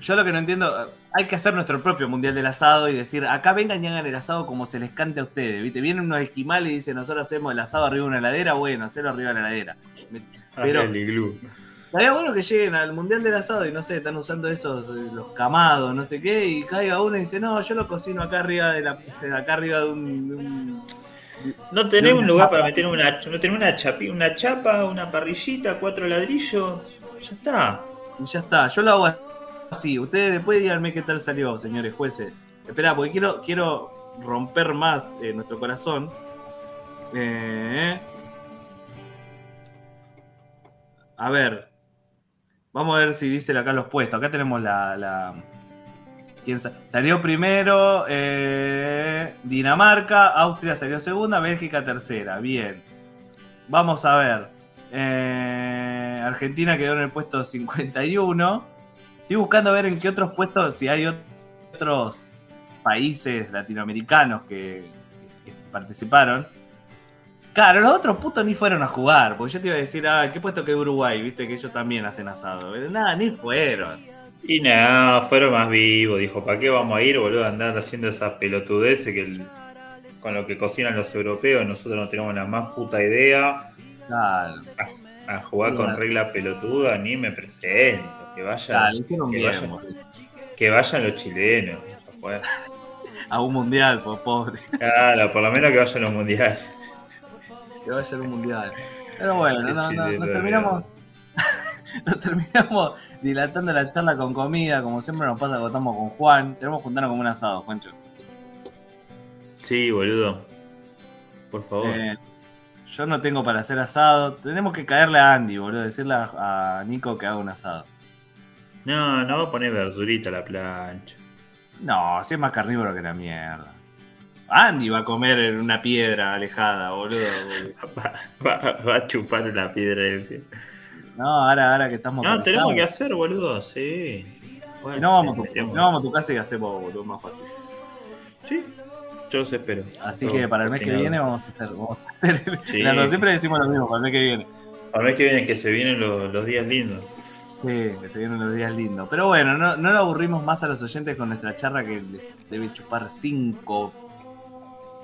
Yo lo que no entiendo, hay que hacer nuestro propio mundial del asado y decir, acá vengan y hagan el asado como se les cante a ustedes, ¿viste? Vienen unos esquimales y dicen, nosotros hacemos el asado arriba de una heladera, bueno, hacerlo arriba de la heladera. Pero Ah, iglú. estaría bueno que lleguen al mundial del asado y no sé, están usando esos, eh, los camados, no sé qué, y caiga uno y dice, no, yo lo cocino acá arriba de la, acá arriba de un, de un- No tenés un lugar para meter una, no una, chapi, una chapa, una parrillita, cuatro ladrillos. Ya está. Ya está, yo lo hago así. Ustedes después díganme qué tal salió, señores jueces. Espera, porque quiero, quiero romper más eh, nuestro corazón. Eh, a ver. Vamos a ver si dice acá los puestos. Acá tenemos la. la- ¿Quién sa- salió primero? eh, Dinamarca, Austria salió segunda, Bélgica tercera. Bien. Vamos a ver. Eh, Argentina quedó en el puesto 51. Estoy buscando ver en qué otros puestos, si hay ot- otros países latinoamericanos que, que participaron. Claro, los otros putos ni fueron a jugar, porque yo te iba a decir, ah, ¿qué puesto quedó Uruguay? Viste que ellos también hacen asado. Nada, ni fueron. Y nada, fueron más vivos. Dijo, ¿para qué vamos a ir, boludo, a andar haciendo esas pelotudeces que el- con lo que cocinan los europeos nosotros no tenemos la más puta idea? Claro, A jugar con regla peluda, ni me presento. Que vayan, claro, hicieron que bien, vayan. que vayan los chilenos. A un mundial, pues pobre. Claro, por lo menos que vayan los mundiales. que vaya a un mundial. Pero bueno, no, no, Chile, nos terminamos. Nos terminamos dilatando la charla con comida, como siempre nos pasa cuando estamos con Juan. Tenemos que juntarnos como un asado, Juancho. Sí, boludo. Por favor. Eh, yo no tengo para hacer asado. Tenemos que caerle a Andy, boludo. Decirle a, a Nico que haga un asado. No, no va a poner verdurita a la plancha. No, si es más carnívoro que la mierda. Andy va a comer en una piedra alejada, boludo. Va, va- va a chupar una piedra ese. No, ahora, ahora que estamos No, tenemos que hacer, boludo, sí. Si no, vamos tu, si no, vamos a tu casa y hacemos, boludo, más fácil. Sí, yo los espero. Así que para el mes que viene vamos a hacer. Vamos a hacer Sí. Siempre decimos lo mismo para el mes que viene. A ver que viene, que se vienen los, los días lindos. Sí, que se vienen los días lindos. Pero bueno, no, no lo aburrimos más a los oyentes con nuestra charla que les debe chupar cinco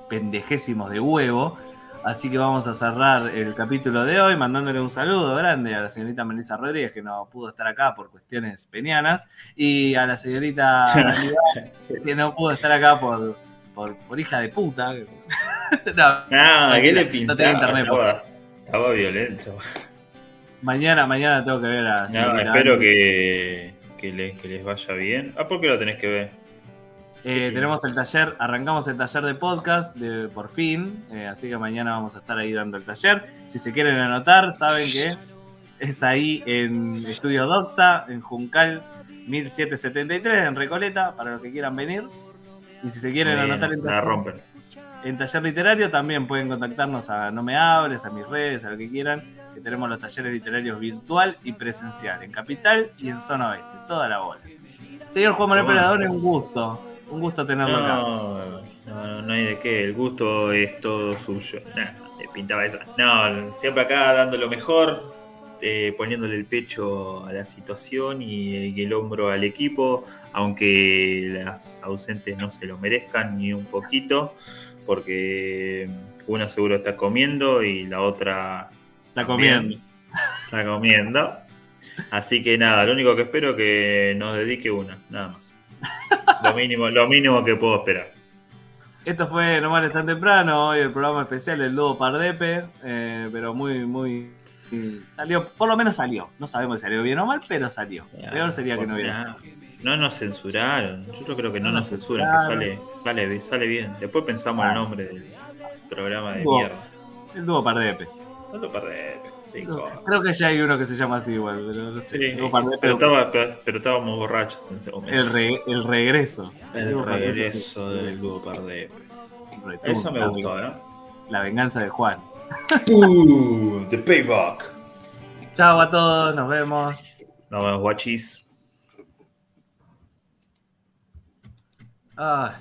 pendejésimos de huevo. Así que vamos a cerrar el capítulo de hoy mandándole un saludo grande a la señorita Melissa Rodríguez que no pudo estar acá por cuestiones penianas y a la señorita que no pudo estar acá por, por, por hija de puta. No, No, ¿qué le No pintaba? tenía internet, estaba, estaba violento. mañana, mañana tengo que ver a la No, espero que, que, les, que les vaya bien. Ah, ¿por qué lo tenés que ver? Eh, tenemos el taller, arrancamos el taller de podcast de, por fin, eh, así que mañana vamos a estar ahí dando el taller. Si se quieren anotar, saben que es ahí en Estudio Doxa, en Juncal 1773, en Recoleta, para los que quieran venir. Y si se quieren Bien, anotar en taller, rompen. en taller literario, también pueden contactarnos a No Me Hables, a mis redes, a lo que quieran, que tenemos los talleres literarios virtual y presencial, en Capital y en Zona Oeste, toda la bola. Señor Juan Manuel. Perador, un gusto. Un gusto tenerlo acá. No, no, no hay de qué, el gusto es todo suyo. Nah, te pintaba esa. No, siempre acá dando lo mejor, eh, poniéndole el pecho a la situación y el, y el hombro al equipo, aunque las ausentes no se lo merezcan ni un poquito, porque una seguro está comiendo y la otra Está comiendo. Está comiendo. Así que nada, lo único que espero es que nos dedique una, nada más. Lo mínimo, lo mínimo que puedo esperar. Esto fue No Mal tan temprano, hoy el programa especial del Dúo Pardepe, eh, pero muy, muy, Salió, por lo menos salió. No sabemos si salió bien o mal, pero salió. Peor sería que no hubiera. Nah, No nos censuraron. Yo creo que no, No nos censuran, que sale, sale, sale bien. Después pensamos el nombre del programa de Dúo. mierda. El dúo Pardepe. No lo perdés, sí. Creo que ya hay uno que se llama así igual, pero no sé. Sí, pero, estaba, pero, pero estábamos borrachos en ese momento. el, re- el regreso. El regreso del dúo Pardepe. Return, Eso me gustó, ¿eh? La venganza de Juan. Uh, the payback. Chao a todos, nos vemos. Nos vemos, guachis. Ah,